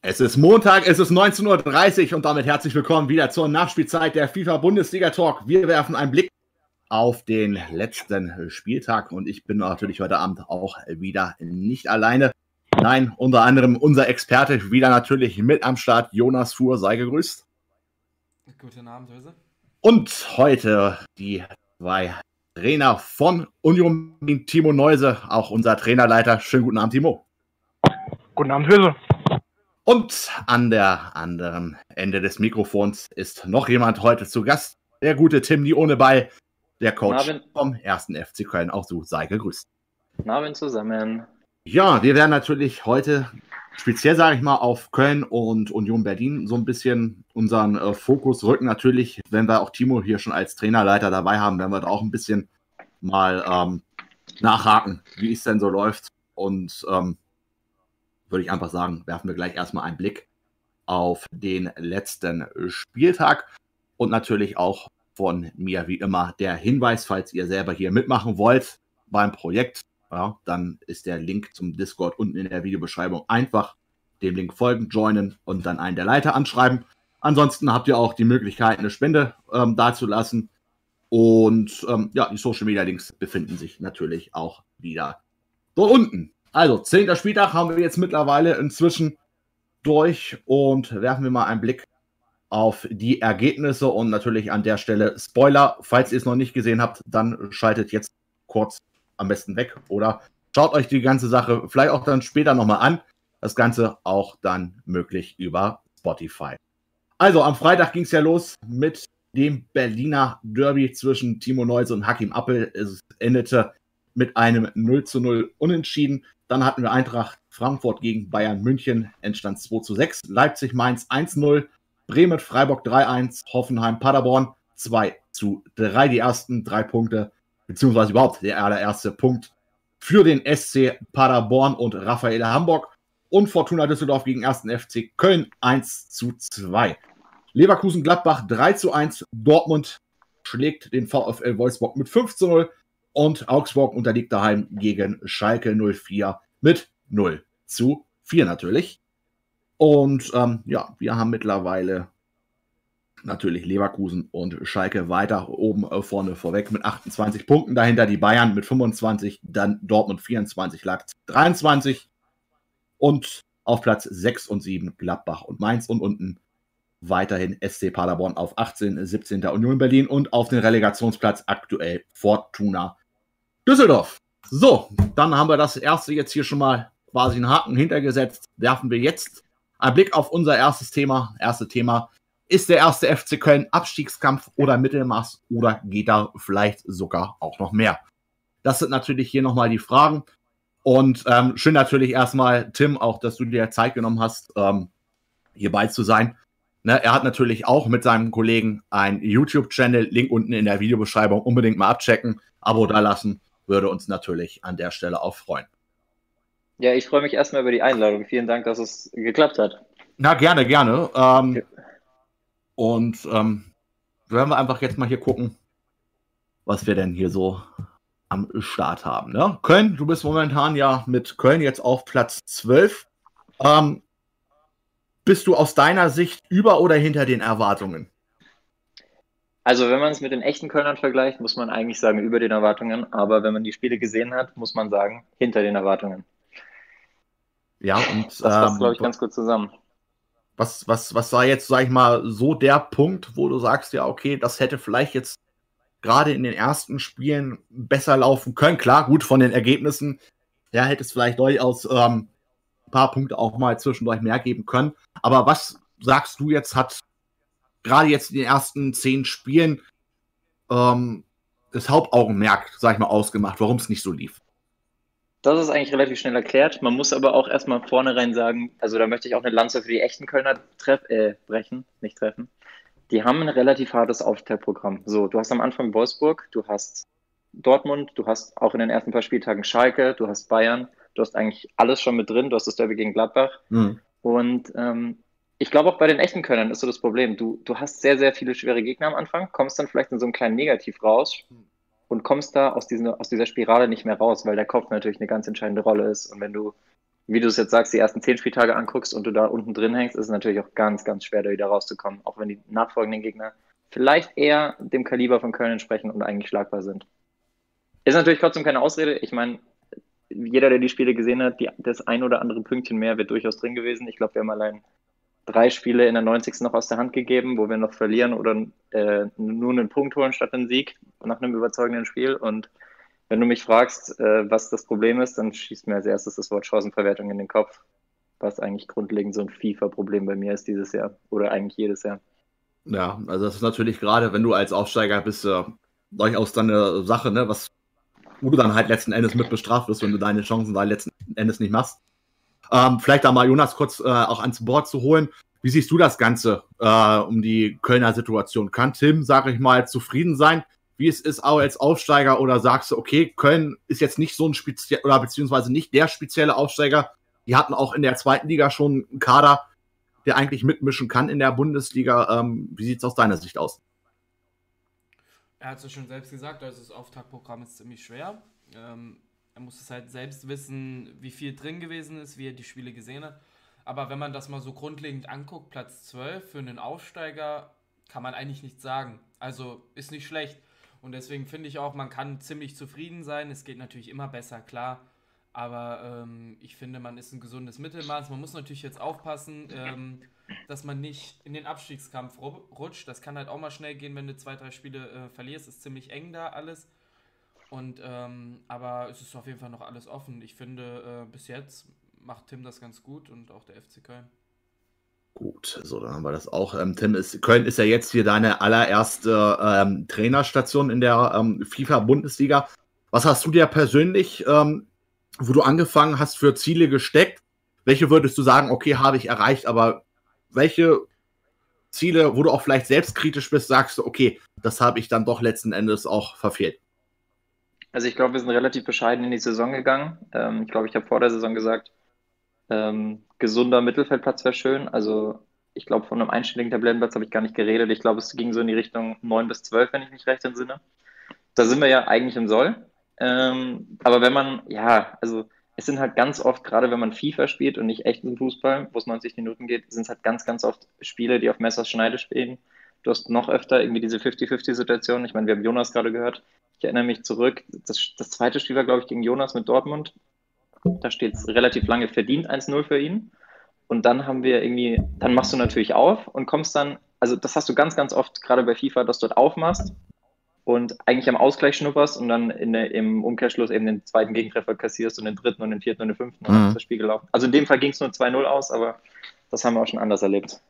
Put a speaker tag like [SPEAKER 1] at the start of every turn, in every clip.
[SPEAKER 1] Es ist Montag, es ist 19.30 Uhr und damit herzlich willkommen wieder zur Nachspielzeit der FIFA Bundesliga Talk. Wir werfen einen Blick auf den letzten Spieltag und ich bin natürlich heute Abend auch wieder nicht alleine. Nein, unter anderem unser Experte wieder natürlich mit am Start, Jonas Fuhr, sei gegrüßt.
[SPEAKER 2] Guten Abend, Höse.
[SPEAKER 1] Und heute die zwei Trainer von Union, Timo Neuse, auch unser Trainerleiter. Schönen guten Abend, Timo.
[SPEAKER 3] Guten Abend, Höse.
[SPEAKER 1] Und an der anderen Ende des Mikrofons ist noch jemand heute zu Gast. Der gute Tim, die ohne Ball, der Coach
[SPEAKER 4] Abend.
[SPEAKER 1] vom ersten FC Köln. Auch du sei gegrüßt.
[SPEAKER 4] Guten Abend zusammen.
[SPEAKER 1] Ja, wir werden natürlich heute speziell, sage ich mal, auf Köln und Union Berlin so ein bisschen unseren äh, Fokus rücken. Natürlich, wenn wir auch Timo hier schon als Trainerleiter dabei haben, werden wir da auch ein bisschen mal ähm, nachhaken, wie es denn so läuft. Und ähm, würde ich einfach sagen, werfen wir gleich erstmal einen Blick auf den letzten Spieltag und natürlich auch von mir wie immer der Hinweis, falls ihr selber hier mitmachen wollt beim Projekt, ja, dann ist der Link zum Discord unten in der Videobeschreibung. Einfach dem Link folgen, joinen und dann einen der Leiter anschreiben. Ansonsten habt ihr auch die Möglichkeit, eine Spende ähm, dazulassen. Und ähm, ja, die Social Media Links befinden sich natürlich auch wieder dort unten. Also, zehnter Spieltag haben wir jetzt mittlerweile inzwischen durch und werfen wir mal einen Blick auf die Ergebnisse und natürlich an der Stelle Spoiler. Falls ihr es noch nicht gesehen habt, dann schaltet jetzt kurz am besten weg oder schaut euch die ganze Sache vielleicht auch dann später nochmal an. Das Ganze auch dann möglich über Spotify. Also am Freitag ging es ja los mit dem Berliner Derby zwischen Timo Neuse und Hakim Appel. Es endete mit einem 0 zu 0 Unentschieden. Dann hatten wir Eintracht Frankfurt gegen Bayern München, Endstand 2 zu 6. Leipzig Mainz 1-0, Bremen Freiburg 3-1, Hoffenheim Paderborn 2 zu 3. Die ersten drei Punkte, beziehungsweise überhaupt der allererste Punkt für den SC Paderborn und Raphael Hamburg. Und Fortuna Düsseldorf gegen 1. FC Köln 1 zu 2. Leverkusen Gladbach 3 zu 1. Dortmund schlägt den VfL Wolfsburg mit 5 zu 0 und Augsburg unterliegt daheim gegen Schalke 04 mit 0 zu 4 natürlich. Und ähm, ja, wir haben mittlerweile natürlich Leverkusen und Schalke weiter oben äh, vorne vorweg mit 28 Punkten. Dahinter die Bayern mit 25, dann Dortmund 24, Leipzig 23 und auf Platz 6 und 7 Gladbach und Mainz und unten weiterhin SC Paderborn auf 18, 17. Union Berlin und auf den Relegationsplatz aktuell Fortuna Düsseldorf. So, dann haben wir das erste jetzt hier schon mal quasi einen Haken hintergesetzt. Werfen wir jetzt einen Blick auf unser erstes Thema. Erste Thema. Ist der erste FC Köln Abstiegskampf oder Mittelmaß oder geht da vielleicht sogar auch noch mehr? Das sind natürlich hier nochmal die Fragen. Und ähm, schön natürlich erstmal, Tim, auch, dass du dir Zeit genommen hast, ähm, hierbei zu sein. Ne, er hat natürlich auch mit seinem Kollegen einen YouTube-Channel, Link unten in der Videobeschreibung, unbedingt mal abchecken, Abo da lassen, würde uns natürlich an der Stelle auch freuen.
[SPEAKER 4] Ja, ich freue mich erstmal über die Einladung. Vielen Dank, dass es geklappt hat.
[SPEAKER 1] Na, gerne, gerne. Ähm, und ähm, werden wir einfach jetzt mal hier gucken, was wir denn hier so am Start haben. Ne? Köln, du bist momentan ja mit Köln jetzt auf Platz 12. Ähm, bist du aus deiner Sicht über oder hinter den Erwartungen?
[SPEAKER 4] Also, wenn man es mit den echten Kölnern vergleicht, muss man eigentlich sagen, über den Erwartungen. Aber wenn man die Spiele gesehen hat, muss man sagen, hinter den Erwartungen.
[SPEAKER 1] Ja, und
[SPEAKER 4] Das passt,
[SPEAKER 1] ähm,
[SPEAKER 4] glaube ich, ganz gut zusammen.
[SPEAKER 1] was, was, was war jetzt, sag ich mal, so der Punkt, wo du sagst, ja, okay, das hätte vielleicht jetzt gerade in den ersten Spielen besser laufen können. Klar, gut, von den Ergebnissen, ja, hätte es vielleicht durchaus ähm, ein paar Punkte auch mal zwischendurch mehr geben können. Aber was sagst du jetzt, hat gerade jetzt in den ersten zehn Spielen ähm, das Hauptaugenmerk, sag ich mal, ausgemacht, warum es nicht so lief?
[SPEAKER 4] Das ist eigentlich relativ schnell erklärt. Man muss aber auch erstmal vornherein sagen, also da möchte ich auch eine Lanze für die echten Kölner treff, äh, brechen, nicht treffen. Die haben ein relativ hartes Aufteilprogramm. So, du hast am Anfang Wolfsburg, du hast Dortmund, du hast auch in den ersten paar Spieltagen Schalke, du hast Bayern, du hast eigentlich alles schon mit drin, du hast das Derby gegen Gladbach.
[SPEAKER 1] Hm.
[SPEAKER 4] Und ähm, ich glaube auch bei den echten Kölnern ist so das Problem. Du, du hast sehr, sehr viele schwere Gegner am Anfang, kommst dann vielleicht in so einen kleinen Negativ raus und kommst da aus, diesen, aus dieser Spirale nicht mehr raus, weil der Kopf natürlich eine ganz entscheidende Rolle ist. Und wenn du wie du es jetzt sagst, die ersten zehn Spieltage anguckst und du da unten drin hängst, ist es natürlich auch ganz, ganz schwer, da wieder rauszukommen, auch wenn die nachfolgenden Gegner vielleicht eher dem Kaliber von Köln entsprechen und eigentlich schlagbar sind. Ist natürlich trotzdem keine Ausrede. Ich meine, jeder, der die Spiele gesehen hat, die, das ein oder andere Pünktchen mehr wird durchaus drin gewesen. Ich glaube, wir haben allein drei Spiele in der 90. noch aus der Hand gegeben, wo wir noch verlieren oder äh, nur einen Punkt holen statt einen Sieg nach einem überzeugenden Spiel. Und wenn du mich fragst, äh, was das Problem ist, dann schießt mir als erstes das Wort Chancenverwertung in den Kopf, was eigentlich grundlegend so ein FIFA-Problem bei mir ist dieses Jahr oder eigentlich jedes Jahr.
[SPEAKER 1] Ja, also das ist natürlich gerade, wenn du als Aufsteiger bist, äh, durchaus dann eine Sache, ne, was, wo du dann halt letzten Endes mit bestraft wirst, wenn du deine Chancen da letzten Endes nicht machst. Ähm, vielleicht da mal Jonas kurz äh, auch ans Board zu holen. Wie siehst du das Ganze äh, um die Kölner Situation? Kann Tim, sage ich mal, zufrieden sein wie es ist, auch als Aufsteiger oder sagst du, okay, Köln ist jetzt nicht so ein speziell oder beziehungsweise nicht der spezielle Aufsteiger. Die hatten auch in der zweiten Liga schon einen Kader, der eigentlich mitmischen kann in der Bundesliga. Ähm, wie sieht es aus deiner Sicht aus?
[SPEAKER 2] Er hat es ja schon selbst gesagt, also das Auftaktprogramm ist ziemlich schwer. Ähm, er muss es halt selbst wissen, wie viel drin gewesen ist, wie er die Spiele gesehen hat. Aber wenn man das mal so grundlegend anguckt, Platz 12 für einen Aufsteiger, kann man eigentlich nichts sagen. Also ist nicht schlecht. Und deswegen finde ich auch, man kann ziemlich zufrieden sein. Es geht natürlich immer besser, klar. Aber ähm, ich finde, man ist ein gesundes Mittelmaß. Man muss natürlich jetzt aufpassen, ähm, dass man nicht in den Abstiegskampf rutscht. Das kann halt auch mal schnell gehen, wenn du zwei, drei Spiele äh, verlierst. Ist ziemlich eng da alles. Und ähm, aber es ist auf jeden Fall noch alles offen. Ich finde, äh, bis jetzt macht Tim das ganz gut und auch der FC Köln.
[SPEAKER 1] Gut, so, dann haben wir das auch. Ähm, Tim, ist, Köln ist ja jetzt hier deine allererste ähm, Trainerstation in der ähm, FIFA-Bundesliga. Was hast du dir persönlich, ähm, wo du angefangen hast, für Ziele gesteckt? Welche würdest du sagen, okay, habe ich erreicht, aber welche Ziele, wo du auch vielleicht selbstkritisch bist, sagst du, okay, das habe ich dann doch letzten Endes auch verfehlt?
[SPEAKER 4] Also ich glaube, wir sind relativ bescheiden in die Saison gegangen. Ähm, ich glaube, ich habe vor der Saison gesagt, ähm, gesunder Mittelfeldplatz wäre schön. Also ich glaube, von einem einstelligen Tabellenplatz habe ich gar nicht geredet. Ich glaube, es ging so in die Richtung 9 bis 12, wenn ich mich recht entsinne. Da sind wir ja eigentlich im Soll. Ähm, aber wenn man, ja, also es sind halt ganz oft, gerade wenn man FIFA spielt und nicht echten Fußball, wo es 90 Minuten geht, sind es halt ganz, ganz oft Spiele, die auf Messers Schneide stehen. Du hast noch öfter irgendwie diese 50-50-Situation. Ich meine, wir haben Jonas gerade gehört. Ich erinnere mich zurück. Das, das zweite Spiel war, glaube ich, gegen Jonas mit Dortmund. Da steht es relativ lange verdient 1-0 für ihn. Und dann haben wir irgendwie, dann machst du natürlich auf und kommst dann, also das hast du ganz, ganz oft, gerade bei FIFA, dass du dort aufmachst und eigentlich am Ausgleich schnupperst und dann der, im Umkehrschluss eben den zweiten Gegentreffer kassierst und den dritten und den vierten und den fünften und dann ist das Spiel gelaufen. Also in dem Fall ging es nur 2-0 aus, aber das haben wir auch schon anders erlebt.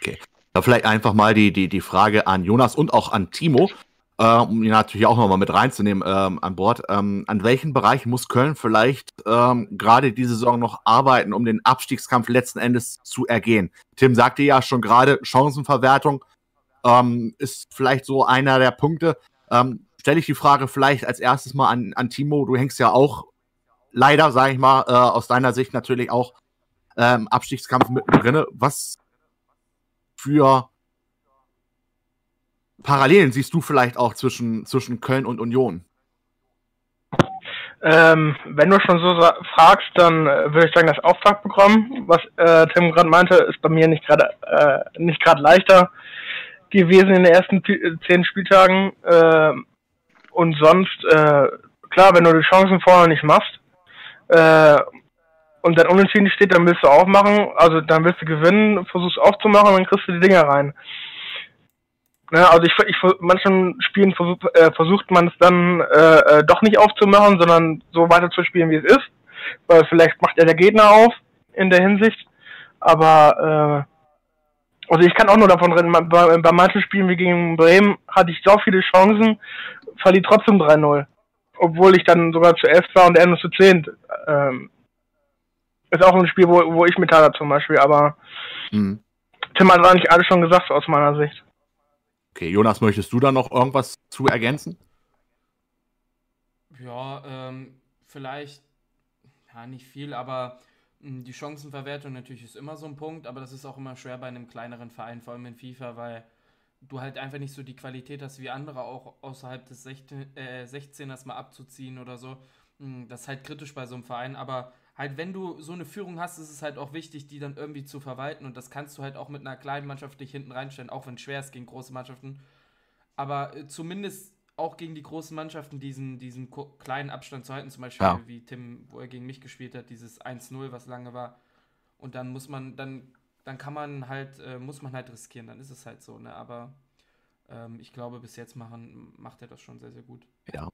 [SPEAKER 1] Okay. Da vielleicht einfach mal die, die, die Frage an Jonas und auch an Timo äh, um ihn natürlich auch nochmal mit reinzunehmen ähm, an Bord. Ähm, an welchen Bereich muss Köln vielleicht ähm, gerade diese Saison noch arbeiten, um den Abstiegskampf letzten Endes zu ergehen? Tim sagte ja schon gerade, Chancenverwertung ähm, ist vielleicht so einer der Punkte. Ähm, Stelle ich die Frage vielleicht als erstes mal an, an Timo. Du hängst ja auch leider, sage ich mal, äh, aus deiner Sicht natürlich auch ähm, Abstiegskampf mittendrin. Was für Parallelen siehst du vielleicht auch zwischen, zwischen Köln und Union?
[SPEAKER 3] Ähm, wenn du schon so fragst, dann äh, würde ich sagen, das Auftaktprogramm, was äh, Tim gerade meinte, ist bei mir nicht gerade äh, nicht gerade leichter gewesen in den ersten äh, zehn Spieltagen. Äh, und sonst, äh, klar, wenn du die Chancen vorne nicht machst und dann unentschieden steht, dann willst du aufmachen, also dann willst du gewinnen, versuchst aufzumachen, dann kriegst du die Dinger rein. Ne, also ich, ich manchen Spielen versuch, äh, versucht man es dann äh, äh, doch nicht aufzumachen, sondern so weiter zu spielen, wie es ist. Weil vielleicht macht ja der Gegner auf in der Hinsicht. Aber äh, also ich kann auch nur davon reden, bei, bei manchen Spielen wie gegen Bremen hatte ich so viele Chancen, verlieh trotzdem 3-0. Obwohl ich dann sogar zu 11 war und er nur zu 10. Ähm, ist auch ein Spiel, wo, wo ich mit hatte zum Beispiel, aber mhm. Tim hat eigentlich alles schon gesagt aus meiner Sicht.
[SPEAKER 1] Okay, Jonas, möchtest du da noch irgendwas zu ergänzen?
[SPEAKER 2] Ja, ähm, vielleicht, ja, nicht viel, aber mh, hm, die Chancenverwertung natürlich ist immer so ein Punkt, aber das ist auch immer schwer bei einem kleineren Verein, vor allem in FIFA, weil du halt einfach nicht so die Qualität hast wie andere, auch außerhalb des 16, äh, 16ers mal abzuziehen oder so. Hm, das ist halt kritisch bei so einem Verein, aber halt, wenn du so eine Führung hast, ist es halt auch wichtig, die dann irgendwie zu verwalten. Und das kannst du halt auch mit einer kleinen Mannschaft dich hinten reinstellen, auch wenn es schwer ist gegen große Mannschaften. Aber äh, zumindest auch gegen die großen Mannschaften diesen, diesen kleinen Abstand zu halten, zum Beispiel ja. wie Tim, wo er gegen mich gespielt hat, dieses 1-0, was lange war. Und dann muss man, dann, dann kann man halt, äh, muss man halt riskieren, dann ist es halt so, ne? Aber ähm, ich glaube, bis jetzt machen, macht er das schon sehr, sehr gut.
[SPEAKER 1] Ja.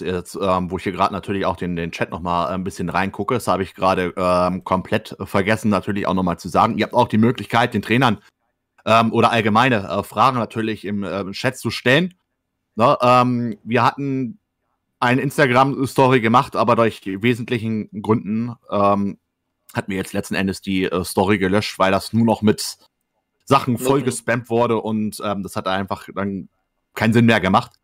[SPEAKER 1] Jetzt, ähm, wo ich hier gerade natürlich auch den, den Chat nochmal ein bisschen reingucke, das habe ich gerade ähm, komplett vergessen, natürlich auch nochmal zu sagen. Ihr habt auch die Möglichkeit, den Trainern ähm, oder allgemeine äh, Fragen natürlich im äh, Chat zu stellen. Ne, ähm, wir hatten eine Instagram-Story gemacht, aber durch wesentlichen Gründen ähm, hat mir jetzt letzten Endes die äh, Story gelöscht, weil das nur noch mit Sachen voll gespammt wurde und ähm, das hat einfach dann keinen Sinn mehr gemacht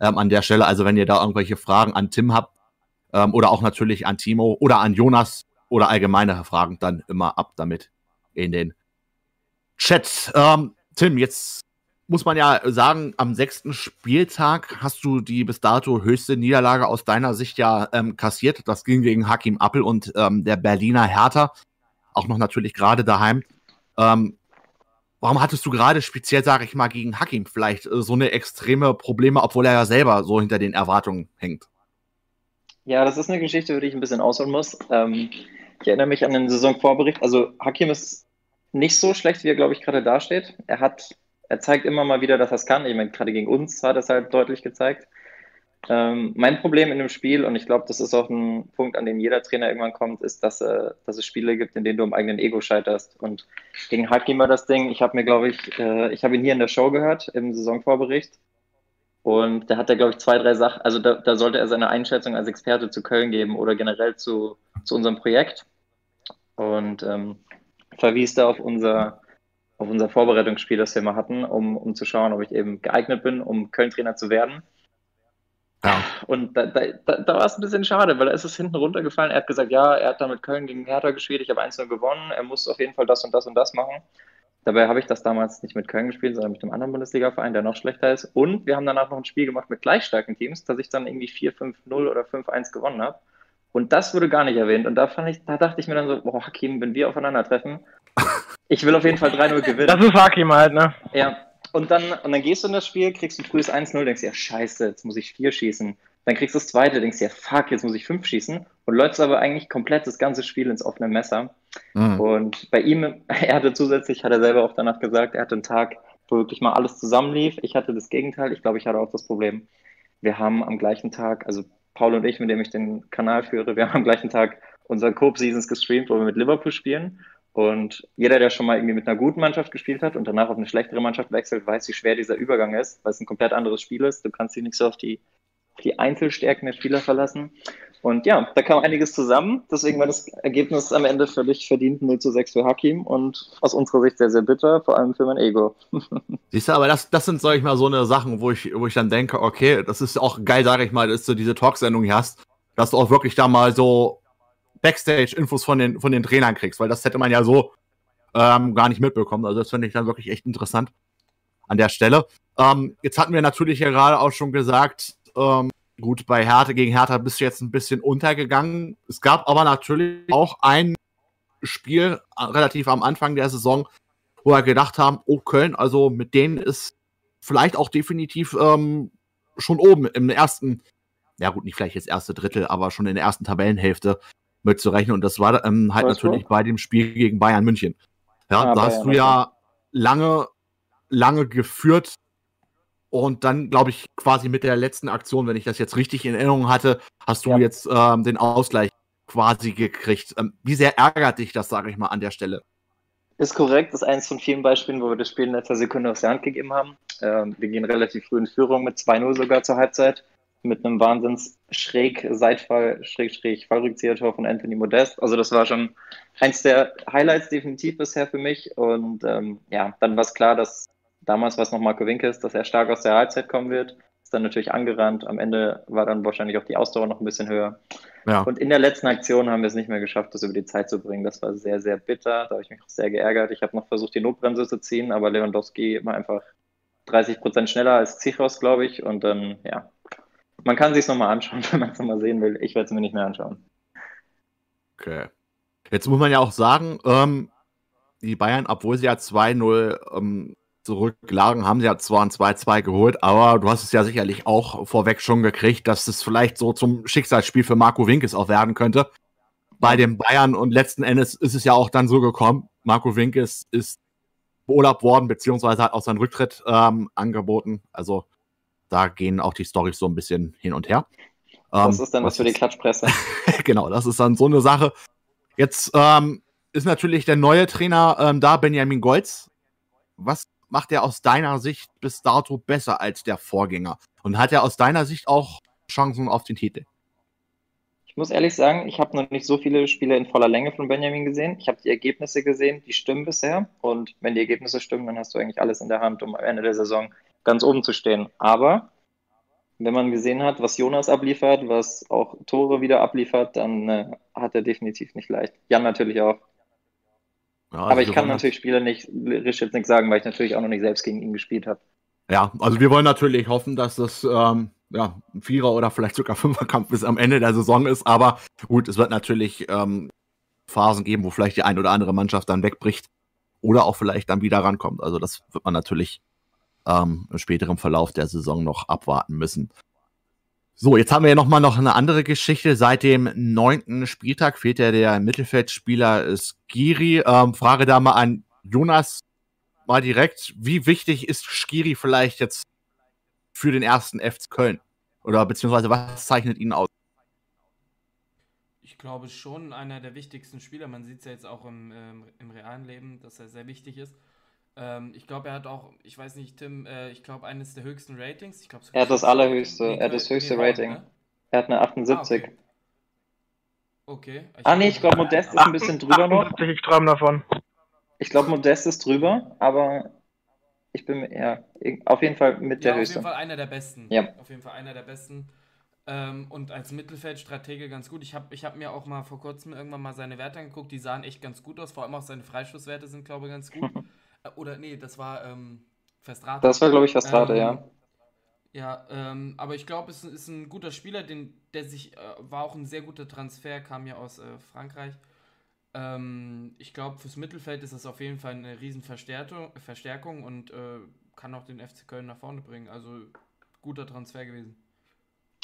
[SPEAKER 1] ähm, an der Stelle. Also wenn ihr da irgendwelche Fragen an Tim habt ähm, oder auch natürlich an Timo oder an Jonas oder allgemeine Fragen, dann immer ab damit in den Chat. Ähm, Tim, jetzt muss man ja sagen, am sechsten Spieltag hast du die bis dato höchste Niederlage aus deiner Sicht ja ähm, kassiert. Das ging gegen Hakim Appel und ähm, der Berliner Hertha. Auch noch natürlich gerade daheim. Ähm, warum hattest du gerade speziell, sage ich mal, gegen Hakim vielleicht äh, so eine extreme Probleme, obwohl er ja selber so hinter den Erwartungen hängt?
[SPEAKER 4] Ja, das ist eine Geschichte, die ich ein bisschen ausholen muss. Ähm, ich erinnere mich an den Saisonvorbericht. Also Hakim ist nicht so schlecht, wie er, glaube ich, gerade dasteht. Er hat er zeigt immer mal wieder, dass er es kann. Ich meine, gerade gegen uns hat er es halt deutlich gezeigt. Ähm, mein Problem in dem Spiel, und ich glaube, das ist auch ein Punkt, an dem jeder Trainer irgendwann kommt, ist, dass, äh, dass es Spiele gibt, in denen du am eigenen Ego scheiterst. Und gegen Hakim war das Ding, ich habe mir, glaube ich, äh, ich habe ihn hier in der Show gehört, im Saisonvorbericht. Und da hat er, glaube ich, zwei, drei Sachen, also da, da, sollte er seine Einschätzung als Experte zu Köln geben oder generell zu, zu unserem Projekt. Und ähm, verwies da auf unser auf unser Vorbereitungsspiel, das wir mal hatten, um, um zu schauen, ob ich eben geeignet bin, um Köln-Trainer zu werden. Ja. Und da, da, da, da war es ein bisschen schade, weil er ist es hinten runtergefallen. Er hat gesagt, ja, er hat damit Köln gegen Hertha gespielt, ich habe 1-0 gewonnen, er muss auf jeden Fall das und das und das machen. Dabei habe ich das damals nicht mit Köln gespielt, sondern mit einem anderen Bundesliga-Verein, der noch schlechter ist. Und wir haben danach noch ein Spiel gemacht mit gleich starken Teams, dass ich dann irgendwie 4-5-0 oder 5-1 gewonnen habe. Und das wurde gar nicht erwähnt. Und da fand ich, da dachte ich mir dann so, boah, Hakim, wenn wir aufeinandertreffen, ich will auf jeden Fall 3-0 gewinnen.
[SPEAKER 3] Das ist Hakim halt, ne?
[SPEAKER 4] Ja. Und dann, und dann gehst du in das Spiel, kriegst ein frühes 1-0, denkst dir, ja, scheiße, jetzt muss ich 4 schießen. Dann kriegst du das zweite, denkst dir, ja, fuck, jetzt muss ich 5 schießen. Und läufst aber eigentlich komplett das ganze Spiel ins offene Messer. Mhm. Und bei ihm, er hatte zusätzlich, hat er selber auch danach gesagt, er hatte einen Tag, wo wirklich mal alles zusammenlief. Ich hatte das Gegenteil. Ich glaube, ich hatte auch das Problem. Wir haben am gleichen Tag, also Paul und ich, mit dem ich den Kanal führe, wir haben am gleichen Tag unsere Coop Seasons gestreamt, wo wir mit Liverpool spielen. Und jeder, der schon mal irgendwie mit einer guten Mannschaft gespielt hat und danach auf eine schlechtere Mannschaft wechselt, weiß, wie schwer dieser Übergang ist, weil es ein komplett anderes Spiel ist. Du kannst dich nicht so auf die, auf die Einzelstärken der Spieler verlassen. Und ja, da kam einiges zusammen. Deswegen war das Ergebnis am Ende völlig verdient 0 zu 6 für Hakim und aus unserer Sicht sehr, sehr bitter, vor allem für mein Ego.
[SPEAKER 1] Siehst du, aber das, das sind, sag ich mal, so eine Sachen, wo ich, wo ich dann denke, okay, das ist auch geil, sag ich mal, dass du diese Talksendung hier hast, dass du auch wirklich da mal so Backstage-Infos von den, von den Trainern kriegst, weil das hätte man ja so ähm, gar nicht mitbekommen. Also das finde ich dann wirklich echt interessant an der Stelle. Ähm, jetzt hatten wir natürlich ja gerade auch schon gesagt, ähm, gut, bei Hertha gegen Hertha bist du jetzt ein bisschen untergegangen. Es gab aber natürlich auch ein Spiel äh, relativ am Anfang der Saison, wo wir gedacht haben, oh Köln, also mit denen ist vielleicht auch definitiv ähm, schon oben im ersten, ja gut, nicht vielleicht jetzt erste Drittel, aber schon in der ersten Tabellenhälfte mitzurechnen. Und das war ähm, halt Was natürlich bei dem Spiel gegen Bayern München. Ja, ah, da hast du ja lange, lange geführt und dann, glaube ich, quasi mit der letzten Aktion, wenn ich das jetzt richtig in Erinnerung hatte, hast du ja. jetzt ähm, den Ausgleich quasi gekriegt. Ähm, wie sehr ärgert dich das, sage ich mal, an der Stelle?
[SPEAKER 4] Ist korrekt, das ist eins von vielen Beispielen, wo wir das Spiel in letzter Sekunde aus der Hand gegeben haben. Ähm, wir gehen relativ früh in Führung mit 2-0 sogar zur Halbzeit mit einem wahnsinns schräg Seitfall, schräg, schräg Fallrückzieher-Tor von Anthony Modest. Also das war schon eins der Highlights definitiv bisher für mich. Und ähm, ja, dann war es klar, dass damals war es noch Marco Winkes, dass er stark aus der Halbzeit kommen wird. Ist dann natürlich angerannt. Am Ende war dann wahrscheinlich auch die Ausdauer noch ein bisschen höher. Ja. Und in der letzten Aktion haben wir es nicht mehr geschafft, das über die Zeit zu bringen. Das war sehr, sehr bitter. Da habe ich mich auch sehr geärgert. Ich habe noch versucht, die Notbremse zu ziehen, aber Lewandowski war einfach 30 Prozent schneller als Zichos, glaube ich. Und dann, ja, man kann sich nochmal anschauen, wenn man es nochmal sehen will. Ich werde es mir nicht mehr anschauen.
[SPEAKER 1] Okay. Jetzt muss man ja auch sagen, ähm, die Bayern, obwohl sie ja 2-0 ähm, zurücklagen, haben sie ja zwar ein 2-2 geholt, aber du hast es ja sicherlich auch vorweg schon gekriegt, dass es vielleicht so zum Schicksalsspiel für Marco Winkes auch werden könnte. Bei den Bayern und letzten Endes ist es ja auch dann so gekommen, Marco Winkes ist beurlaubt worden, beziehungsweise hat auch seinen Rücktritt ähm, angeboten. Also da gehen auch die Storys so ein bisschen hin und her.
[SPEAKER 4] Was ähm, ist denn was für die Klatschpresse?
[SPEAKER 1] genau, das ist dann so eine Sache. Jetzt ähm, ist natürlich der neue Trainer ähm, da, Benjamin Golz. Was macht er aus deiner Sicht bis dato besser als der Vorgänger? Und hat er aus deiner Sicht auch Chancen auf den Titel?
[SPEAKER 4] Ich muss ehrlich sagen, ich habe noch nicht so viele Spiele in voller Länge von Benjamin gesehen. Ich habe die Ergebnisse gesehen, die stimmen bisher. Und wenn die Ergebnisse stimmen, dann hast du eigentlich alles in der Hand, um am Ende der Saison ganz oben zu stehen. Aber wenn man gesehen hat, was Jonas abliefert, was auch Tore wieder abliefert, dann äh, hat er definitiv nicht leicht. Jan natürlich auch. Ja, also Aber ich kann natürlich Spieler nicht, Rich jetzt nichts sagen, weil ich natürlich auch noch nicht selbst gegen ihn gespielt habe.
[SPEAKER 1] Ja, also wir wollen natürlich hoffen, dass das ähm, ja, ein Vierer- oder vielleicht sogar Fünferkampf bis am Ende der Saison ist. Aber gut, es wird natürlich ähm, Phasen geben, wo vielleicht die eine oder andere Mannschaft dann wegbricht oder auch vielleicht dann wieder rankommt. Also das wird man natürlich ähm, im späteren Verlauf der Saison noch abwarten müssen. So, jetzt haben wir ja nochmal noch eine andere Geschichte. Seit dem neunten Spieltag fehlt ja der Mittelfeldspieler Skiri. Ähm, Frage da mal an Jonas mal direkt. Wie wichtig ist Skiri vielleicht jetzt für den ersten FC Köln? Oder beziehungsweise was zeichnet ihn aus?
[SPEAKER 2] Ich glaube schon einer der wichtigsten Spieler. Man sieht es ja jetzt auch im, ähm, im realen Leben, dass er sehr wichtig ist. Ähm, ich glaube, er hat auch, ich weiß nicht, Tim, äh, ich glaube, eines der höchsten Ratings. Ich glaub,
[SPEAKER 4] er hat das allerhöchste, er hat das höchste Rating. Ne? Er hat eine 78. Ah, okay.
[SPEAKER 2] okay.
[SPEAKER 4] Ich ah, nee, ich glaube, Modest ist ein bisschen drüber noch.
[SPEAKER 3] Ich träume davon.
[SPEAKER 4] Ich glaube, Modest ist drüber, aber ich bin ja auf jeden Fall mit ja, der höchsten.
[SPEAKER 2] Auf jeden Fall einer der besten.
[SPEAKER 4] Ja.
[SPEAKER 2] Auf jeden Fall einer der besten. Ähm, und als Mittelfeldstratege ganz gut. Ich habe ich hab mir auch mal vor kurzem irgendwann mal seine Werte angeguckt. Die sahen echt ganz gut aus. Vor allem auch seine Freischusswerte sind, glaube ich, ganz gut. Oder nee, das war ähm, Verstrate.
[SPEAKER 4] Das war, glaube ich, Verstrate, ähm, ja.
[SPEAKER 2] Ja, ähm, aber ich glaube, es ist ein guter Spieler, den, der sich, äh, war auch ein sehr guter Transfer, kam ja aus äh, Frankreich. Ähm, ich glaube, fürs Mittelfeld ist das auf jeden Fall eine riesen Verstärkung und äh, kann auch den FC Köln nach vorne bringen. Also guter Transfer gewesen.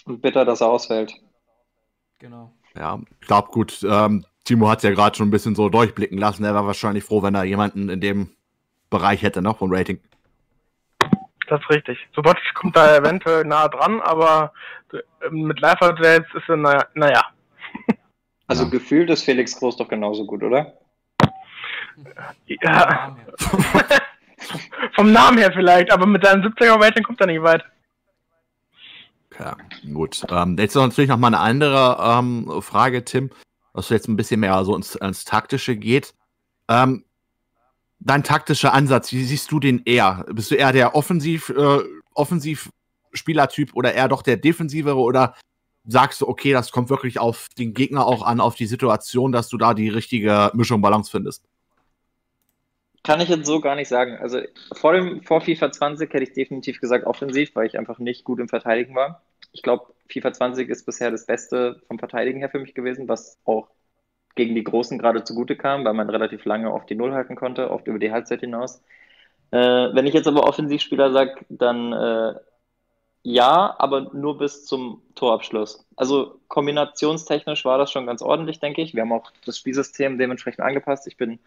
[SPEAKER 4] Und bitter, dass er ausfällt.
[SPEAKER 2] Genau.
[SPEAKER 1] Ja, ich glaube, gut, ähm, Timo hat es ja gerade schon ein bisschen so durchblicken lassen. Er war wahrscheinlich froh, wenn er jemanden in dem Bereich hätte, noch vom Rating.
[SPEAKER 3] Das ist richtig. Subotic kommt da eventuell nah dran, aber mit Leifert jetzt ist er, naja. naja.
[SPEAKER 4] Also ja. gefühlt ist Felix Groß doch genauso gut, oder?
[SPEAKER 3] Ja. Vom Namen her vielleicht, aber mit seinem 70er Rating kommt er nicht weit.
[SPEAKER 1] Ja, gut. Ähm, jetzt natürlich noch mal eine andere ähm, Frage, Tim was jetzt ein bisschen mehr so ins, ins Taktische geht. Ähm, dein taktischer Ansatz, wie siehst du den eher? Bist du eher der Offensiv, äh, Offensiv-Spielertyp oder eher doch der Defensivere oder sagst du, okay, das kommt wirklich auf den Gegner auch an, auf die Situation, dass du da die richtige Mischung Balance findest?
[SPEAKER 4] Kann ich jetzt so gar nicht sagen. Also vor dem vor FIFA 20 hätte ich definitiv gesagt offensiv, weil ich einfach nicht gut im Verteidigen war. Ich glaube, FIFA 20 ist bisher das Beste vom Verteidigen her für mich gewesen, was auch gegen die Großen gerade zugute kam, weil man relativ lange auf die Null halten konnte, oft über die Halbzeit hinaus. Äh, wenn ich jetzt aber Offensivspieler sage, dann äh, ja, aber nur bis zum Torabschluss. Also kombinationstechnisch war das schon ganz ordentlich, denke ich. Wir haben auch das Spielsystem dementsprechend angepasst. Ich bin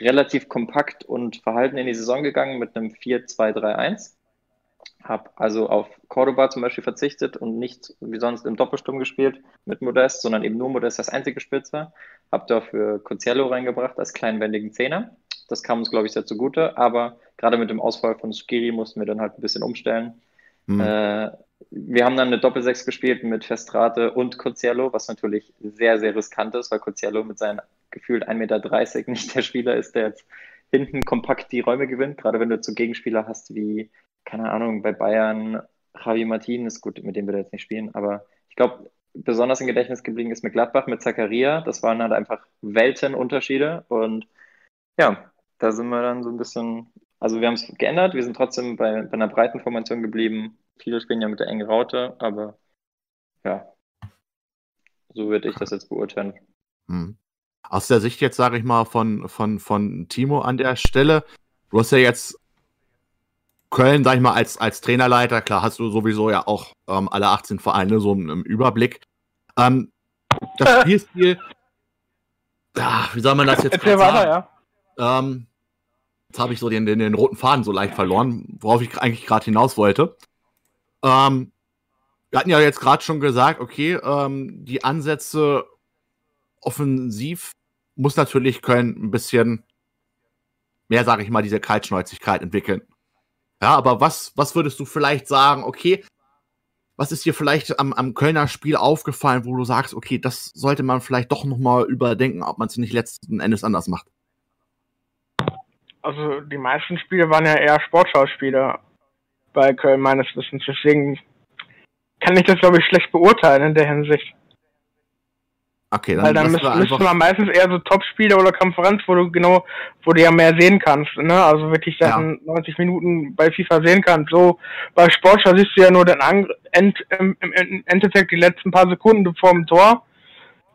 [SPEAKER 4] relativ kompakt und verhalten in die Saison gegangen mit einem 4-2-3-1 habe also auf Cordoba zum Beispiel verzichtet und nicht wie sonst im Doppelsturm gespielt mit Modest, sondern eben nur Modest als einzige Spitze. Habe dafür Coziello reingebracht als kleinwendigen Zehner. Das kam uns, glaube ich, sehr zugute, aber gerade mit dem Ausfall von Skiri mussten wir dann halt ein bisschen umstellen. Mhm. Äh, wir haben dann eine Doppelsechs gespielt mit Festrate und Coziello, was natürlich sehr, sehr riskant ist, weil Coziello mit seinen gefühlt 1,30 Meter nicht der Spieler ist, der jetzt hinten kompakt die Räume gewinnt, gerade wenn du zu Gegenspieler hast wie keine Ahnung, bei Bayern Javi Martin ist gut, mit dem wir jetzt nicht spielen, aber ich glaube, besonders im Gedächtnis geblieben ist mit Gladbach, mit Zakaria. Das waren halt einfach Weltenunterschiede und ja, da sind wir dann so ein bisschen, also wir haben es geändert, wir sind trotzdem bei, bei einer breiten Formation geblieben. Viele spielen ja mit der engen Raute, aber ja, so würde ich das jetzt beurteilen.
[SPEAKER 1] Hm. Aus der Sicht jetzt, sage ich mal, von, von, von Timo an der Stelle, du hast ja jetzt Köln, sag ich mal, als, als Trainerleiter, klar hast du sowieso ja auch ähm, alle 18 Vereine so im, Überblick. Ähm, das Spielstil, ach, wie soll man das jetzt
[SPEAKER 3] weiter,
[SPEAKER 1] ja. Ähm, jetzt habe ich so den, den, den, roten Faden so leicht verloren, worauf ich eigentlich gerade hinaus wollte. Ähm, wir hatten ja jetzt gerade schon gesagt, okay, ähm, die Ansätze offensiv muss natürlich Köln ein bisschen mehr, sage ich mal, diese Kaltschnäuzigkeit entwickeln. Ja, aber was, was würdest du vielleicht sagen, okay, was ist dir vielleicht am, am Kölner Spiel aufgefallen, wo du sagst, okay, das sollte man vielleicht doch nochmal überdenken, ob man es nicht letzten Endes anders macht?
[SPEAKER 3] Also die meisten Spiele waren ja eher Sportschauspiele bei Köln meines Wissens. Deswegen kann ich das, glaube ich, schlecht beurteilen in der Hinsicht. Okay, dann, Weil dann müsste, müsste man meistens eher so Top-Spiele oder Konferenz, wo du genau, wo du ja mehr sehen kannst, ne? Also wirklich dann ja. 90 Minuten bei FIFA sehen kannst. So bei Sportschau siehst du ja nur den Ang End, im, im, Endeffekt die letzten paar Sekunden vor dem Tor.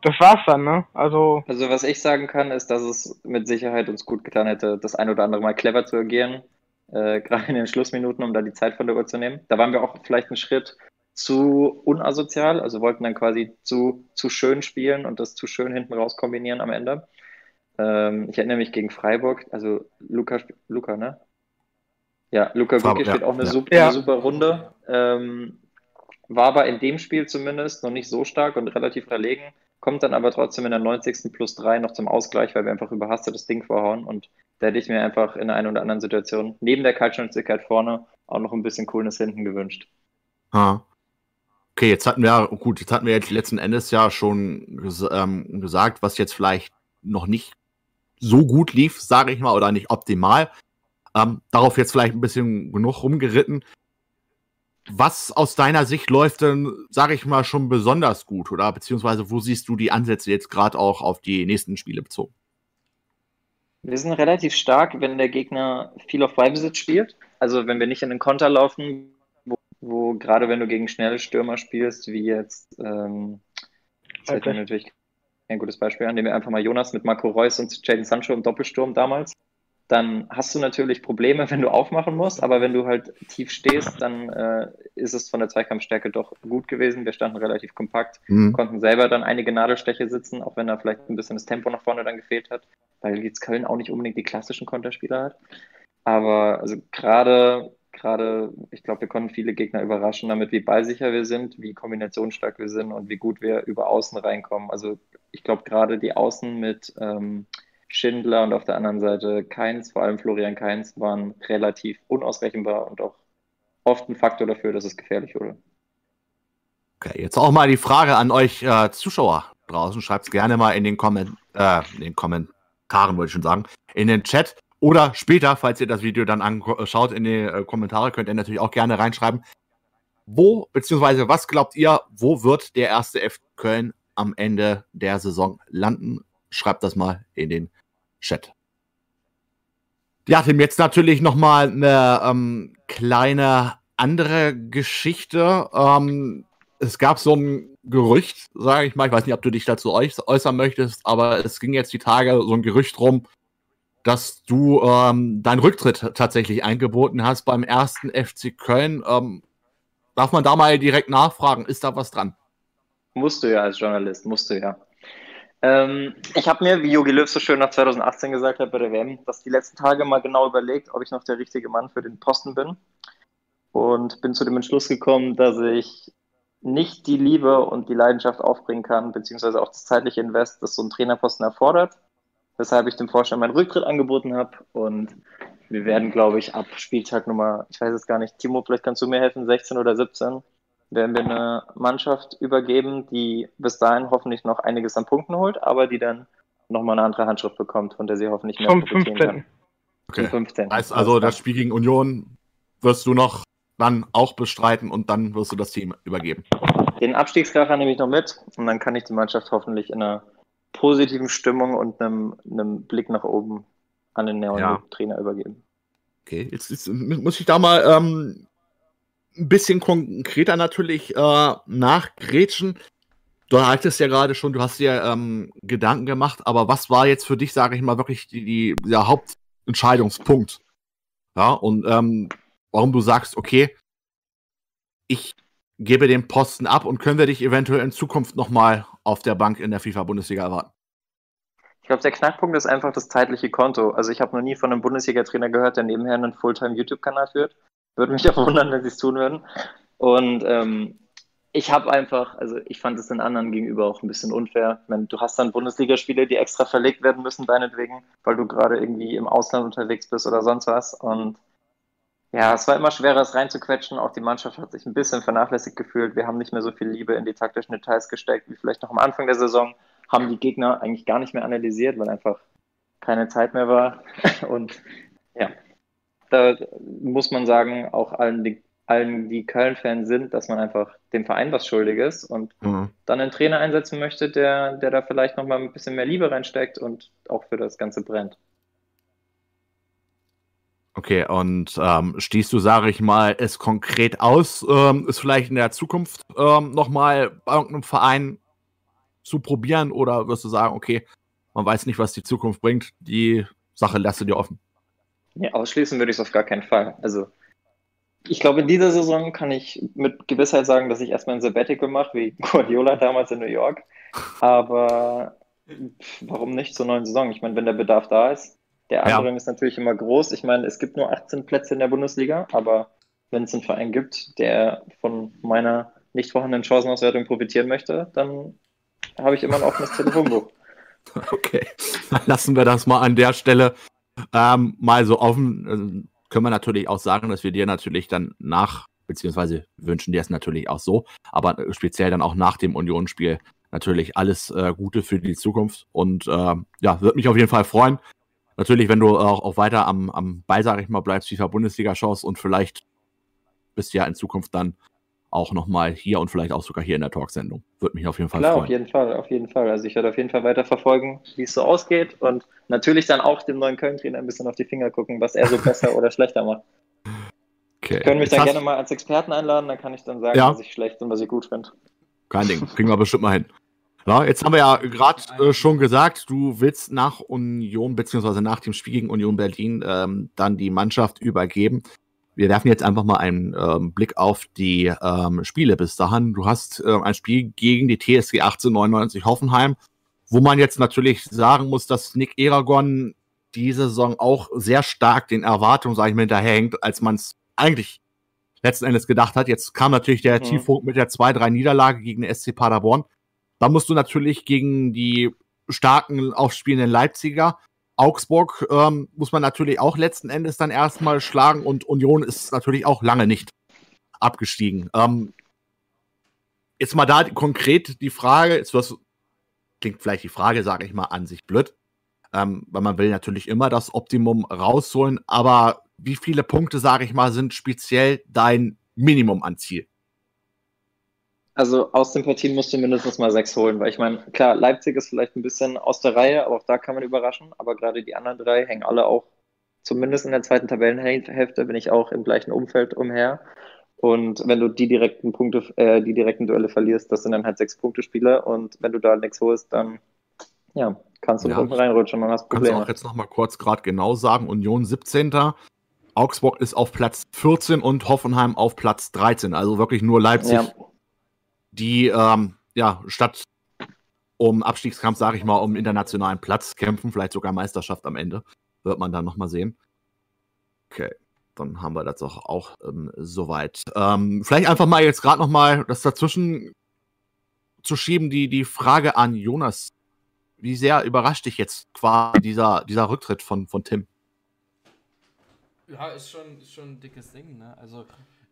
[SPEAKER 3] Das war's dann, ne? Also.
[SPEAKER 4] Also was ich sagen kann, ist, dass es mit Sicherheit uns gut getan hätte, das ein oder andere Mal clever zu agieren. Äh, gerade in den Schlussminuten, um da die Zeit von der Uhr zu nehmen. Da waren wir auch vielleicht einen Schritt zu unasozial, also wollten dann quasi zu, zu schön spielen und das zu schön hinten raus kombinieren am Ende. Ähm, ich erinnere mich gegen Freiburg, also Luca, Luca ne? Ja, Luca Gucki ja, spielt auch eine, ja. super, eine super Runde. Ähm, war aber in dem Spiel zumindest noch nicht so stark und relativ verlegen, kommt dann aber trotzdem in der 90. plus 3 noch zum Ausgleich, weil wir einfach überhastet das Ding vorhauen und da hätte ich mir einfach in der einen oder anderen Situation neben der Kaltschnäuzigkeit vorne auch noch ein bisschen Coolness hinten gewünscht.
[SPEAKER 1] Ah. Okay, jetzt hatten wir, gut, jetzt hatten wir jetzt letzten Endes ja schon ges ähm, gesagt, was jetzt vielleicht noch nicht so gut lief, sage ich mal, oder nicht optimal. Ähm, darauf jetzt vielleicht ein bisschen genug rumgeritten. Was aus deiner Sicht läuft denn, sage ich mal, schon besonders gut? Oder beziehungsweise wo siehst du die Ansätze jetzt gerade auch auf die nächsten Spiele bezogen?
[SPEAKER 4] Wir sind relativ stark, wenn der Gegner viel auf Beibesitz spielt. Also wenn wir nicht in den Konter laufen, wo gerade wenn du gegen schnelle Stürmer spielst, wie jetzt, ähm, das okay. natürlich ein gutes Beispiel an, nehmen wir einfach mal Jonas mit Marco Reus und Jaden Sancho im Doppelsturm damals. Dann hast du natürlich Probleme, wenn du aufmachen musst, aber wenn du halt tief stehst, dann äh, ist es von der Zweikampfstärke doch gut gewesen. Wir standen relativ kompakt, mhm. konnten selber dann einige Nadelsteche sitzen, auch wenn da vielleicht ein bisschen das Tempo nach vorne dann gefehlt hat, weil jetzt Köln auch nicht unbedingt die klassischen Konterspieler hat. Aber also gerade gerade, ich glaube, wir konnten viele Gegner überraschen damit, wie ballsicher wir sind, wie kombinationsstark wir sind und wie gut wir über Außen reinkommen. Also ich glaube, gerade die Außen mit ähm, Schindler und auf der anderen Seite Keins, vor allem Florian Keins, waren relativ unausrechenbar und auch oft ein Faktor dafür, dass es gefährlich wurde.
[SPEAKER 1] Okay, jetzt auch mal die Frage an euch äh, Zuschauer draußen. Schreibt es gerne mal in den, Komment äh, in den Kommentaren, wollte ich schon sagen, in den Chat. Oder später, falls ihr das Video dann anschaut, in die äh, Kommentare könnt ihr natürlich auch gerne reinschreiben, wo, beziehungsweise was glaubt ihr, wo wird der erste F Köln am Ende der Saison landen? Schreibt das mal in den Chat. Ja, Tim, jetzt natürlich nochmal eine ähm, kleine andere Geschichte. Ähm, es gab so ein Gerücht, sage ich mal, ich weiß nicht, ob du dich dazu äußern möchtest, aber es ging jetzt die Tage so ein Gerücht rum, dass du ähm, deinen Rücktritt tatsächlich eingeboten hast beim ersten FC Köln. Ähm, darf man da mal direkt nachfragen, ist da was dran?
[SPEAKER 4] Musst du ja als Journalist, musst du ja. Ähm, ich habe mir, wie Jogi Löw so schön nach 2018 gesagt hat bei der WM, dass die letzten Tage mal genau überlegt, ob ich noch der richtige Mann für den Posten bin. Und bin zu dem Entschluss gekommen, dass ich nicht die Liebe und die Leidenschaft aufbringen kann, beziehungsweise auch das zeitliche Invest, das so ein Trainerposten erfordert weshalb ich dem Vorstand meinen Rücktritt angeboten habe. Und wir werden, glaube ich, ab Spieltag Nummer, ich weiß es gar nicht, Timo, vielleicht kannst du mir helfen, 16 oder 17, werden wir eine Mannschaft übergeben, die bis dahin hoffentlich noch einiges an Punkten holt, aber die dann nochmal eine andere Handschrift bekommt, von der sie hoffentlich mehr profitieren kann.
[SPEAKER 1] Okay. 15. Heißt also, das Spiel gegen Union wirst du noch dann auch bestreiten und dann wirst du das Team übergeben.
[SPEAKER 4] Den Abstiegskracher nehme ich noch mit und dann kann ich die Mannschaft hoffentlich in einer positiven Stimmung und einem, einem Blick nach oben an den neuen ja. Trainer übergeben.
[SPEAKER 1] Okay, jetzt, jetzt, muss ich da mal ähm, ein bisschen konkreter natürlich äh, nachgrätschen. du sagtest ja gerade schon, du hast dir ähm, Gedanken gemacht, aber was war jetzt für dich, sage ich mal, wirklich die, die, der Hauptentscheidungspunkt? Ja, und ähm, warum du sagst, okay, ich gebe den Posten ab und können wir dich eventuell in Zukunft nochmal auf der Bank in der FIFA-Bundesliga erwarten?
[SPEAKER 4] Ich glaube, der Knackpunkt ist einfach das zeitliche Konto. Also ich habe noch nie von einem Bundesliga-Trainer gehört, der nebenher einen Fulltime-YouTube-Kanal führt. Würde mich auch wundern, wenn sie es tun würden. Und ähm, ich habe einfach, also ich fand es den anderen gegenüber auch ein bisschen unfair. Ich meine, du hast dann Bundesligaspiele, die extra verlegt werden müssen, deinetwegen, weil du gerade irgendwie im Ausland unterwegs bist oder sonst was. Und ja, es war immer schwerer, es reinzuquetschen. Auch die Mannschaft hat sich ein bisschen vernachlässigt gefühlt. Wir haben nicht mehr so viel Liebe in die taktischen Details gesteckt, wie vielleicht noch am Anfang der Saison. Haben die Gegner eigentlich gar nicht mehr analysiert, weil einfach keine Zeit mehr war. Und ja, da muss man sagen, auch allen die allen, die Köln-Fans sind, dass man einfach dem Verein was schuldig ist und mhm. dann einen Trainer einsetzen möchte, der, der da vielleicht nochmal ein bisschen mehr Liebe reinsteckt und auch für das Ganze brennt.
[SPEAKER 1] Okay, und ähm, stehst du, sage ich mal, es konkret aus, ähm, es vielleicht in der Zukunft ähm, nochmal bei irgendeinem Verein zu probieren oder wirst du sagen, okay, man weiß nicht, was die Zukunft bringt, die Sache lässt du dir offen?
[SPEAKER 4] Ja, ausschließen würde ich es auf gar keinen Fall. Also ich glaube, in dieser Saison kann ich mit Gewissheit sagen, dass ich erstmal ein Sabbatical mache, wie Guardiola damals in New York. Aber warum nicht zur neuen Saison? Ich meine, wenn der Bedarf da ist. Der Andrang ja. ist natürlich immer groß. Ich meine, es gibt nur 18 Plätze in der Bundesliga, aber wenn es einen Verein gibt, der von meiner nicht vorhandenen Chancenauswertung profitieren möchte, dann habe ich immer ein offenes Telefonbuch.
[SPEAKER 1] Okay, dann lassen wir das mal an der Stelle ähm, mal so offen. Äh, können wir natürlich auch sagen, dass wir dir natürlich dann nach, beziehungsweise wünschen dir es natürlich auch so, aber speziell dann auch nach dem Unionsspiel natürlich alles äh, Gute für die Zukunft. Und äh, ja, würde mich auf jeden Fall freuen. Natürlich, wenn du auch, auch weiter am, am Ball, sag ich mal, bleibst, FIFA Bundesliga schaust und vielleicht bist du ja in Zukunft dann auch nochmal hier und vielleicht auch sogar hier in der Talksendung. Würde mich auf jeden Fall
[SPEAKER 4] Klar,
[SPEAKER 1] freuen.
[SPEAKER 4] auf jeden Fall, auf jeden Fall. Also ich werde auf jeden Fall weiter verfolgen, wie es so ausgeht und natürlich dann auch dem neuen Köln-Trainer ein bisschen auf die Finger gucken, was er so besser oder schlechter macht. Okay. Können mich dann gerne mal als Experten einladen, dann kann ich dann sagen, ja. was ich schlecht und was ich gut finde.
[SPEAKER 1] Kein Ding, kriegen wir bestimmt mal hin. Ja, jetzt haben wir ja gerade äh, schon gesagt, du willst nach Union beziehungsweise nach dem Spiel gegen Union Berlin ähm, dann die Mannschaft übergeben wir werfen jetzt einfach mal einen ähm, Blick auf die ähm, Spiele bis dahin. Du hast äh, ein Spiel gegen die TSG 1899 Hoffenheim, wo man jetzt natürlich sagen muss, dass Nick Eragon diese Saison auch sehr stark den Erwartungen, sage ich mal, hinterherhängt, als man es eigentlich letzten Endes gedacht hat. Jetzt kam natürlich der mhm. Tiefpunkt mit der 2-3-Niederlage gegen den SC Paderborn. Da musst du natürlich gegen die starken aufspielenden Leipziger Augsburg ähm, muss man natürlich auch letzten Endes dann erstmal schlagen und Union ist natürlich auch lange nicht abgestiegen. Ähm, jetzt mal da konkret die Frage, jetzt was, klingt vielleicht die Frage, sage ich mal, an sich blöd, ähm, weil man will natürlich immer das Optimum rausholen, aber wie viele Punkte, sage ich mal, sind speziell dein Minimum an Ziel?
[SPEAKER 4] Also aus den Partien musst du mindestens mal sechs holen, weil ich meine, klar, Leipzig ist vielleicht ein bisschen aus der Reihe, aber auch da kann man überraschen. Aber gerade die anderen drei hängen alle auch, zumindest in der zweiten Tabellenhälfte, bin ich auch im gleichen Umfeld umher. Und wenn du die direkten Punkte, äh, die direkten Duelle verlierst, das sind dann halt sechs Punkte Spieler. Und wenn du da nichts holst, dann ja, kannst du ja, unten reinrutschen und hast
[SPEAKER 1] Probleme. Kannst du auch jetzt nochmal kurz gerade genau sagen, Union 17. Augsburg ist auf Platz 14 und Hoffenheim auf Platz 13. Also wirklich nur Leipzig ja die ähm, ja statt um Abstiegskampf, sage ich mal, um internationalen Platz kämpfen, vielleicht sogar Meisterschaft am Ende, wird man dann nochmal sehen. Okay, dann haben wir das auch, auch ähm, soweit. Ähm, vielleicht einfach mal jetzt gerade nochmal das dazwischen zu schieben, die, die Frage an Jonas. Wie sehr überrascht dich jetzt quasi dieser, dieser Rücktritt von, von Tim?
[SPEAKER 2] Ja, ist schon, ist schon ein dickes Ding, ne? Also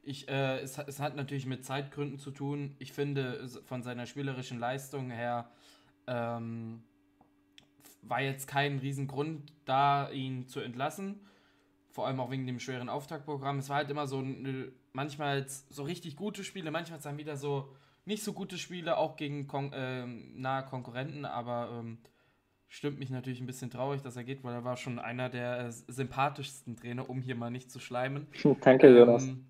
[SPEAKER 2] ich, äh, es, es, hat natürlich mit Zeitgründen zu tun. Ich finde, von seiner spielerischen Leistung her ähm, war jetzt kein Riesengrund da, ihn zu entlassen. Vor allem auch wegen dem schweren Auftaktprogramm. Es war halt immer so, eine, manchmal so richtig gute Spiele, manchmal dann wieder so nicht so gute Spiele, auch gegen Kon äh, nahe Konkurrenten, aber ähm, stimmt mich natürlich ein bisschen traurig, dass er geht, weil er war schon einer der sympathischsten Trainer, um hier mal nicht zu schleimen.
[SPEAKER 4] Danke, Jonas.
[SPEAKER 2] Ähm,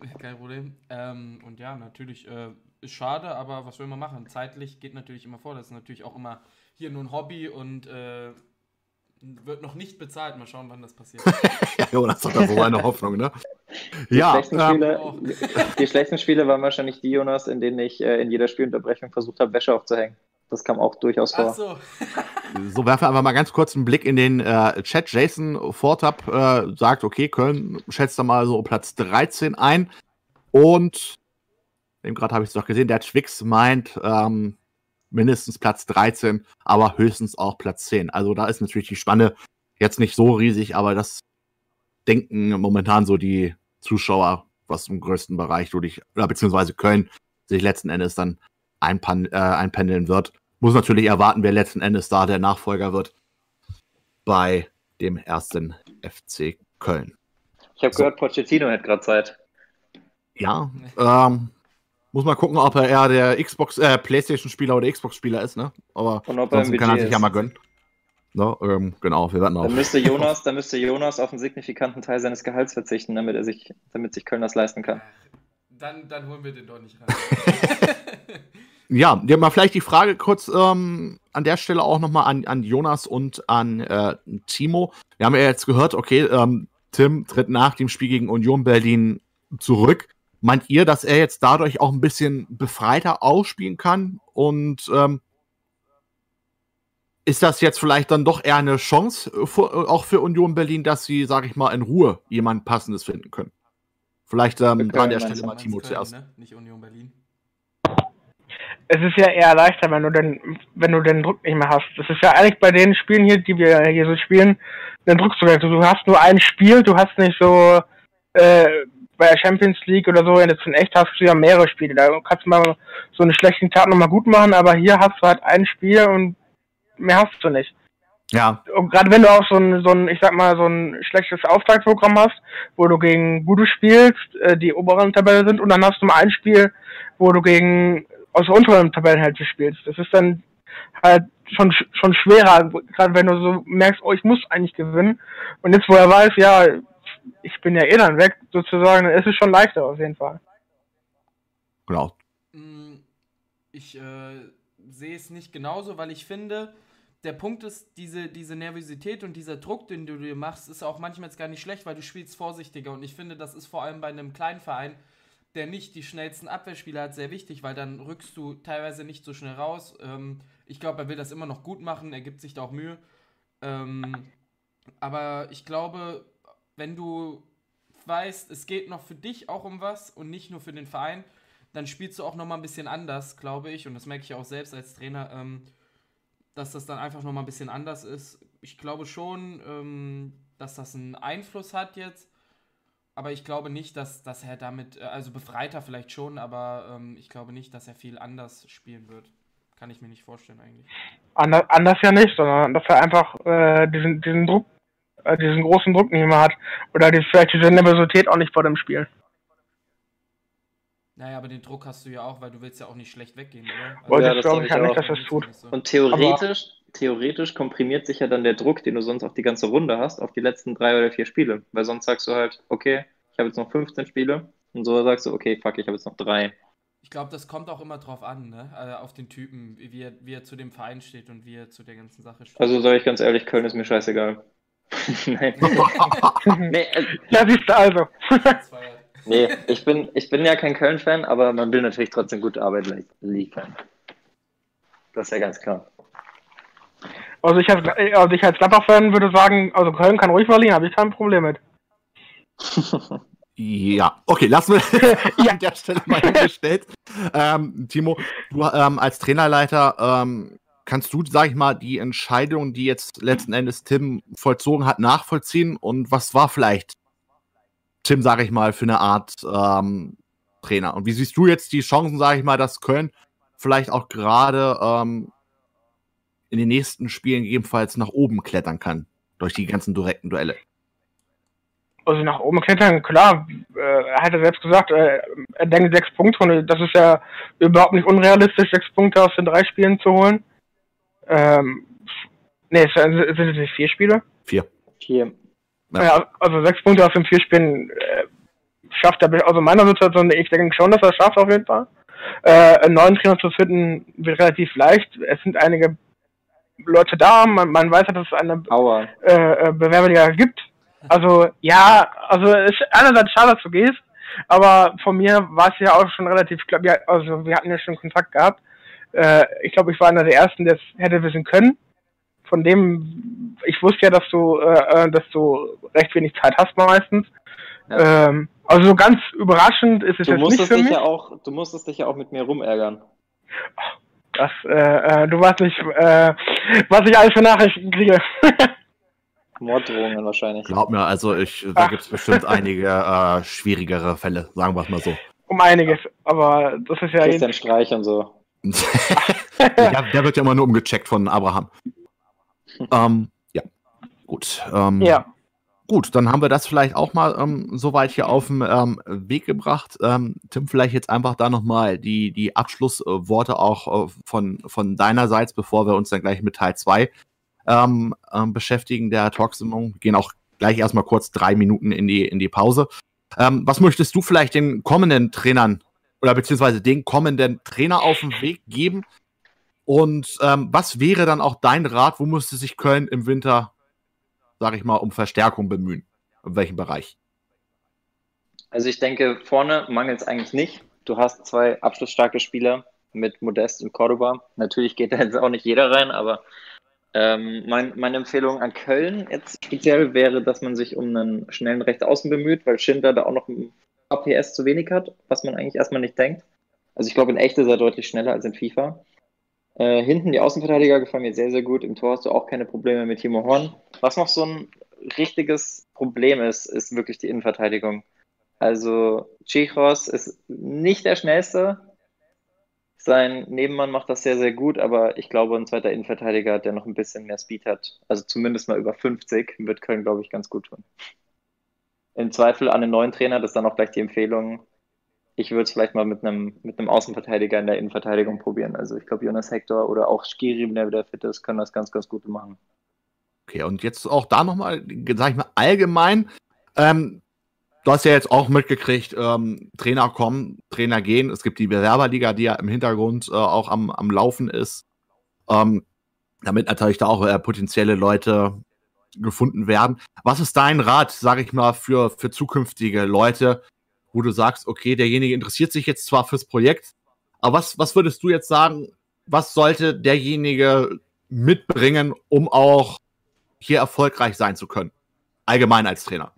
[SPEAKER 2] kein Problem. Ähm, und ja, natürlich äh, ist schade, aber was will man machen? Zeitlich geht natürlich immer vor. Das ist natürlich auch immer hier nur ein Hobby und äh, wird noch nicht bezahlt. Mal schauen, wann das passiert.
[SPEAKER 1] ja, Jonas hat da so eine Hoffnung, ne?
[SPEAKER 4] Die,
[SPEAKER 1] ja,
[SPEAKER 4] schlechten
[SPEAKER 1] ähm,
[SPEAKER 4] Spiele, die schlechten Spiele waren wahrscheinlich die, Jonas, in denen ich äh, in jeder Spielunterbrechung versucht habe, Wäsche aufzuhängen. Das kam auch durchaus vor.
[SPEAKER 2] Ach so.
[SPEAKER 1] So, werfen wir einfach mal ganz kurz einen Blick in den äh, Chat. Jason Fortab äh, sagt, okay, Köln schätzt da mal so Platz 13 ein. Und eben gerade habe ich es doch gesehen, der Twix meint ähm, mindestens Platz 13, aber höchstens auch Platz 10. Also da ist natürlich die Spanne jetzt nicht so riesig, aber das denken momentan so die Zuschauer, was im größten Bereich durch, oder beziehungsweise Köln sich letzten Endes dann einpan äh, einpendeln wird. Muss natürlich erwarten, wer letzten Endes da der Nachfolger wird bei dem ersten FC Köln.
[SPEAKER 4] Ich habe
[SPEAKER 1] So.
[SPEAKER 4] gehört, Pochettino hat gerade Zeit.
[SPEAKER 1] Ja, ähm, muss mal gucken, ob er eher der Xbox, äh, Playstation-Spieler oder Xbox-Spieler ist, ne? Aber
[SPEAKER 4] Und ob er im
[SPEAKER 1] ansonsten kann er sich ja
[SPEAKER 4] ist.
[SPEAKER 1] mal gönnen. Ne? Ähm, genau, wir werden
[SPEAKER 4] Dann
[SPEAKER 1] auch.
[SPEAKER 4] müsste Jonas, dann müsste Jonas auf einen signifikanten Teil seines Gehalts verzichten, damit er sich, damit sich Köln das leisten kann.
[SPEAKER 2] Dann, dann holen wir den doch nicht rein.
[SPEAKER 1] Ja, ja, mal vielleicht die Frage kurz ähm, an der Stelle auch nochmal an, an Jonas und an äh, Timo. Wir haben ja jetzt gehört, okay, ähm, Tim tritt nach dem Spiel gegen Union Berlin zurück. Meint ihr, dass er jetzt dadurch auch ein bisschen befreiter ausspielen kann? Und ähm, ist das jetzt vielleicht dann doch eher eine Chance äh, für, äh, auch für Union Berlin, dass sie, sag ich mal, in Ruhe jemand Passendes finden können? Vielleicht ähm, an der Stelle mal Timo zuerst.
[SPEAKER 2] Ne? Nicht Union Berlin.
[SPEAKER 3] Es ist ja eher leichter, wenn du den, wenn du den Druck nicht mehr hast. Das ist ja eigentlich bei den Spielen hier, die wir hier so spielen, den Druck zu Du hast nur ein Spiel, du hast nicht so äh, bei der Champions League oder so, jetzt in echt hast du ja mehrere Spiele. Da kannst du mal so einen schlechten Tag nochmal gut machen, aber hier hast du halt ein Spiel und mehr hast du nicht.
[SPEAKER 1] Ja,
[SPEAKER 3] Und gerade wenn du auch so ein, so ein, ich sag mal, so ein schlechtes Auftragsprogramm hast, wo du gegen Budu spielst, äh, die oberen Tabelle sind, und dann hast du mal ein Spiel, wo du gegen aus der unteren Tabellenhälfte spielst. Das ist dann halt schon sch- schon schwerer, gerade wenn du so merkst, oh, ich muss eigentlich gewinnen. Und jetzt, wo er weiß, ja, ich bin ja eh dann weg, sozusagen, dann ist es schon leichter auf jeden Fall.
[SPEAKER 1] genau.
[SPEAKER 2] Mm, Ich äh, sehe es nicht genauso, weil ich finde, der Punkt ist, diese, diese Nervosität und dieser Druck, den du dir machst, ist auch manchmal jetzt gar nicht schlecht, weil du spielst vorsichtiger. Und ich finde, das ist vor allem bei einem kleinen Verein, der nicht die schnellsten Abwehrspieler hat, sehr wichtig, weil dann rückst du teilweise nicht so schnell raus. Ähm, ich glaube, er will das immer noch gut machen, er gibt sich da auch Mühe. Ähm, aber ich glaube, wenn du weißt, es geht noch für dich auch um was und nicht nur für den Verein, dann spielst du auch noch mal ein bisschen anders, glaube ich. Und das merke ich auch selbst als Trainer, ähm, dass das dann einfach noch mal ein bisschen anders ist. Ich glaube schon, ähm, dass das einen Einfluss hat jetzt. Aber ich glaube nicht, dass, dass er damit, äh, also befreiter vielleicht schon, aber ähm, ich glaube nicht, dass er viel anders spielen wird. Kann ich mir nicht vorstellen eigentlich.
[SPEAKER 3] Anders, anders ja nicht, sondern dass er einfach äh, diesen, diesen Druck, äh, diesen großen Druck nicht mehr hat. Oder die, vielleicht diese Nervosität auch nicht vor dem Spiel.
[SPEAKER 2] Naja, aber den Druck hast du ja auch, weil du willst ja auch nicht schlecht weggehen, oder? Also,
[SPEAKER 4] Ja,
[SPEAKER 3] das glaube
[SPEAKER 4] glaub
[SPEAKER 3] ich ja nicht,
[SPEAKER 4] auch.
[SPEAKER 3] dass das tut.
[SPEAKER 2] So.
[SPEAKER 4] Und theoretisch, theoretisch komprimiert sich ja dann der Druck, den du sonst auf die ganze Runde hast, auf die letzten drei oder vier Spiele. Weil sonst sagst du halt, okay, ich habe jetzt noch 15 Spiele. Und so sagst du, okay, fuck, ich habe jetzt noch drei.
[SPEAKER 2] Ich glaube, das kommt auch immer drauf an, ne? Also auf den Typen, wie er, wie er zu dem Verein steht und wie er zu der ganzen Sache steht.
[SPEAKER 4] Also sage ich ganz ehrlich, Köln ist mir scheißegal. Nein. nee, äh,
[SPEAKER 3] Ja, siehst du also.
[SPEAKER 4] Nee ich, bin, ich bin ja kein Köln-Fan, aber man will natürlich trotzdem gute Arbeit li- liefern. Das ist ja ganz klar.
[SPEAKER 3] Also ich, als, also ich als Gladbach-Fan würde sagen, also Köln kann ruhig verlieren, habe ich kein Problem mit.
[SPEAKER 1] Ja, okay, lassen wir an der Stelle mal hingestellt. Ähm, Timo, du ähm, als Trainerleiter, ähm, kannst du, sag ich mal, die Entscheidung, die jetzt letzten Endes Tim vollzogen hat, nachvollziehen? Und was war vielleicht Tim, sag ich mal, für eine Art ähm, Trainer? Und wie siehst du jetzt die Chancen, sag ich mal, dass Köln vielleicht auch gerade ähm, in den nächsten Spielen gegebenenfalls nach oben klettern kann durch die ganzen direkten Duelle?
[SPEAKER 3] Also nach oben klettern, klar, äh, er hat ja selbst gesagt, äh, er denkt sechs Punkte und das ist ja überhaupt nicht unrealistisch, sechs Punkte aus den drei Spielen zu holen. Ähm, nee, es sind sind es nicht vier Spiele?
[SPEAKER 1] Vier.
[SPEAKER 4] Hier.
[SPEAKER 1] Ja.
[SPEAKER 3] Ja. also sechs Punkte aus den vier Spielen äh, schafft er, also in meiner Situation, ich denke schon, dass er es schafft auf jeden Fall. Äh, einen neuen Trainer zu finden wird relativ leicht. Es sind einige Leute da, man, man weiß, dass es eine äh, äh, Bewerberliga gibt. Also ja, also es ist einerseits schade, dass du gehst, aber von mir war es ja auch schon relativ, ich glaube, ja, also wir hatten ja schon Kontakt gehabt. Äh, ich glaube, ich war einer der ersten, der es hätte wissen können. Von dem, ich wusste ja, dass du, äh, äh dass du recht wenig Zeit hast meistens. Ja. Ähm, also ganz überraschend ist es
[SPEAKER 4] du
[SPEAKER 3] jetzt nicht für
[SPEAKER 4] dich
[SPEAKER 3] mich.
[SPEAKER 4] Ja auch, du musstest dich ja auch mit mir rumärgern.
[SPEAKER 3] Das, äh, äh, du weißt nicht, äh, was ich alles für Nachrichten kriege.
[SPEAKER 4] Morddrohungen wahrscheinlich.
[SPEAKER 1] Glaub mir, also ich, da gibt es bestimmt einige äh, schwierigere Fälle, sagen wir es mal so.
[SPEAKER 3] Um einiges, aber das ist ja.
[SPEAKER 4] Christian Streich und so.
[SPEAKER 1] der, der, wird ja immer nur umgecheckt von Abraham. ähm, ja, gut. Ähm,
[SPEAKER 3] ja.
[SPEAKER 1] Gut, dann haben wir das vielleicht auch mal ähm, soweit hier auf den ähm, Weg gebracht. Ähm, Tim, vielleicht jetzt einfach da nochmal die, die Abschlussworte auch äh, von, von deinerseits, bevor wir uns dann gleich mit Teil 2 ähm, ähm, beschäftigen, der Talksendung. Wir gehen auch gleich erstmal kurz drei Minuten in die, in die Pause. Ähm, was möchtest du vielleicht den kommenden Trainern oder beziehungsweise den kommenden Trainer auf den Weg geben? Und ähm, was wäre dann auch dein Rat? Wo müsste sich Köln im Winter sage ich mal, um Verstärkung bemühen? In welchem Bereich?
[SPEAKER 4] Also ich denke, vorne mangelt es eigentlich nicht. Du hast zwei abschlussstarke Spieler mit Modest und Cordoba. Natürlich geht da jetzt auch nicht jeder rein, aber ähm, mein, meine Empfehlung an Köln jetzt speziell wäre, dass man sich um einen schnellen Rechtsaußen bemüht, weil Schindler da auch noch ein APS zu wenig hat, was man eigentlich erstmal nicht denkt. Also ich glaube, in echt ist er deutlich schneller als in FIFA. Äh, hinten die Außenverteidiger gefallen mir sehr, sehr gut. Im Tor hast du auch keine Probleme mit Timo Horn. Was noch so ein richtiges Problem ist, ist wirklich die Innenverteidigung. Also Chichos ist nicht der schnellste. Sein Nebenmann macht das sehr, sehr gut, aber ich glaube, ein zweiter Innenverteidiger, der noch ein bisschen mehr Speed hat, also zumindest mal über 50, wird Köln, glaube ich, ganz gut tun. Im Zweifel an den neuen Trainer, das ist dann auch gleich die Empfehlung, ich würde es vielleicht mal mit einem, mit einem Außenverteidiger in der Innenverteidigung probieren. Also ich glaube, Jonas Hector oder auch Skiri, wenn er wieder fit ist, können das ganz, ganz gut machen.
[SPEAKER 1] Okay, und jetzt auch da nochmal, sag ich mal, allgemein. Ähm, du hast ja jetzt auch mitgekriegt, ähm, Trainer kommen, Trainer gehen. Es gibt die Bewerberliga, die ja im Hintergrund äh, auch am, am Laufen ist. Ähm, damit natürlich da auch äh, potenzielle Leute gefunden werden. Was ist dein Rat, sag ich mal, für, für zukünftige Leute, wo du sagst, okay, derjenige interessiert sich jetzt zwar fürs Projekt, aber was, was würdest du jetzt sagen, was sollte derjenige mitbringen, um auch hier erfolgreich sein zu können? Allgemein als Trainer.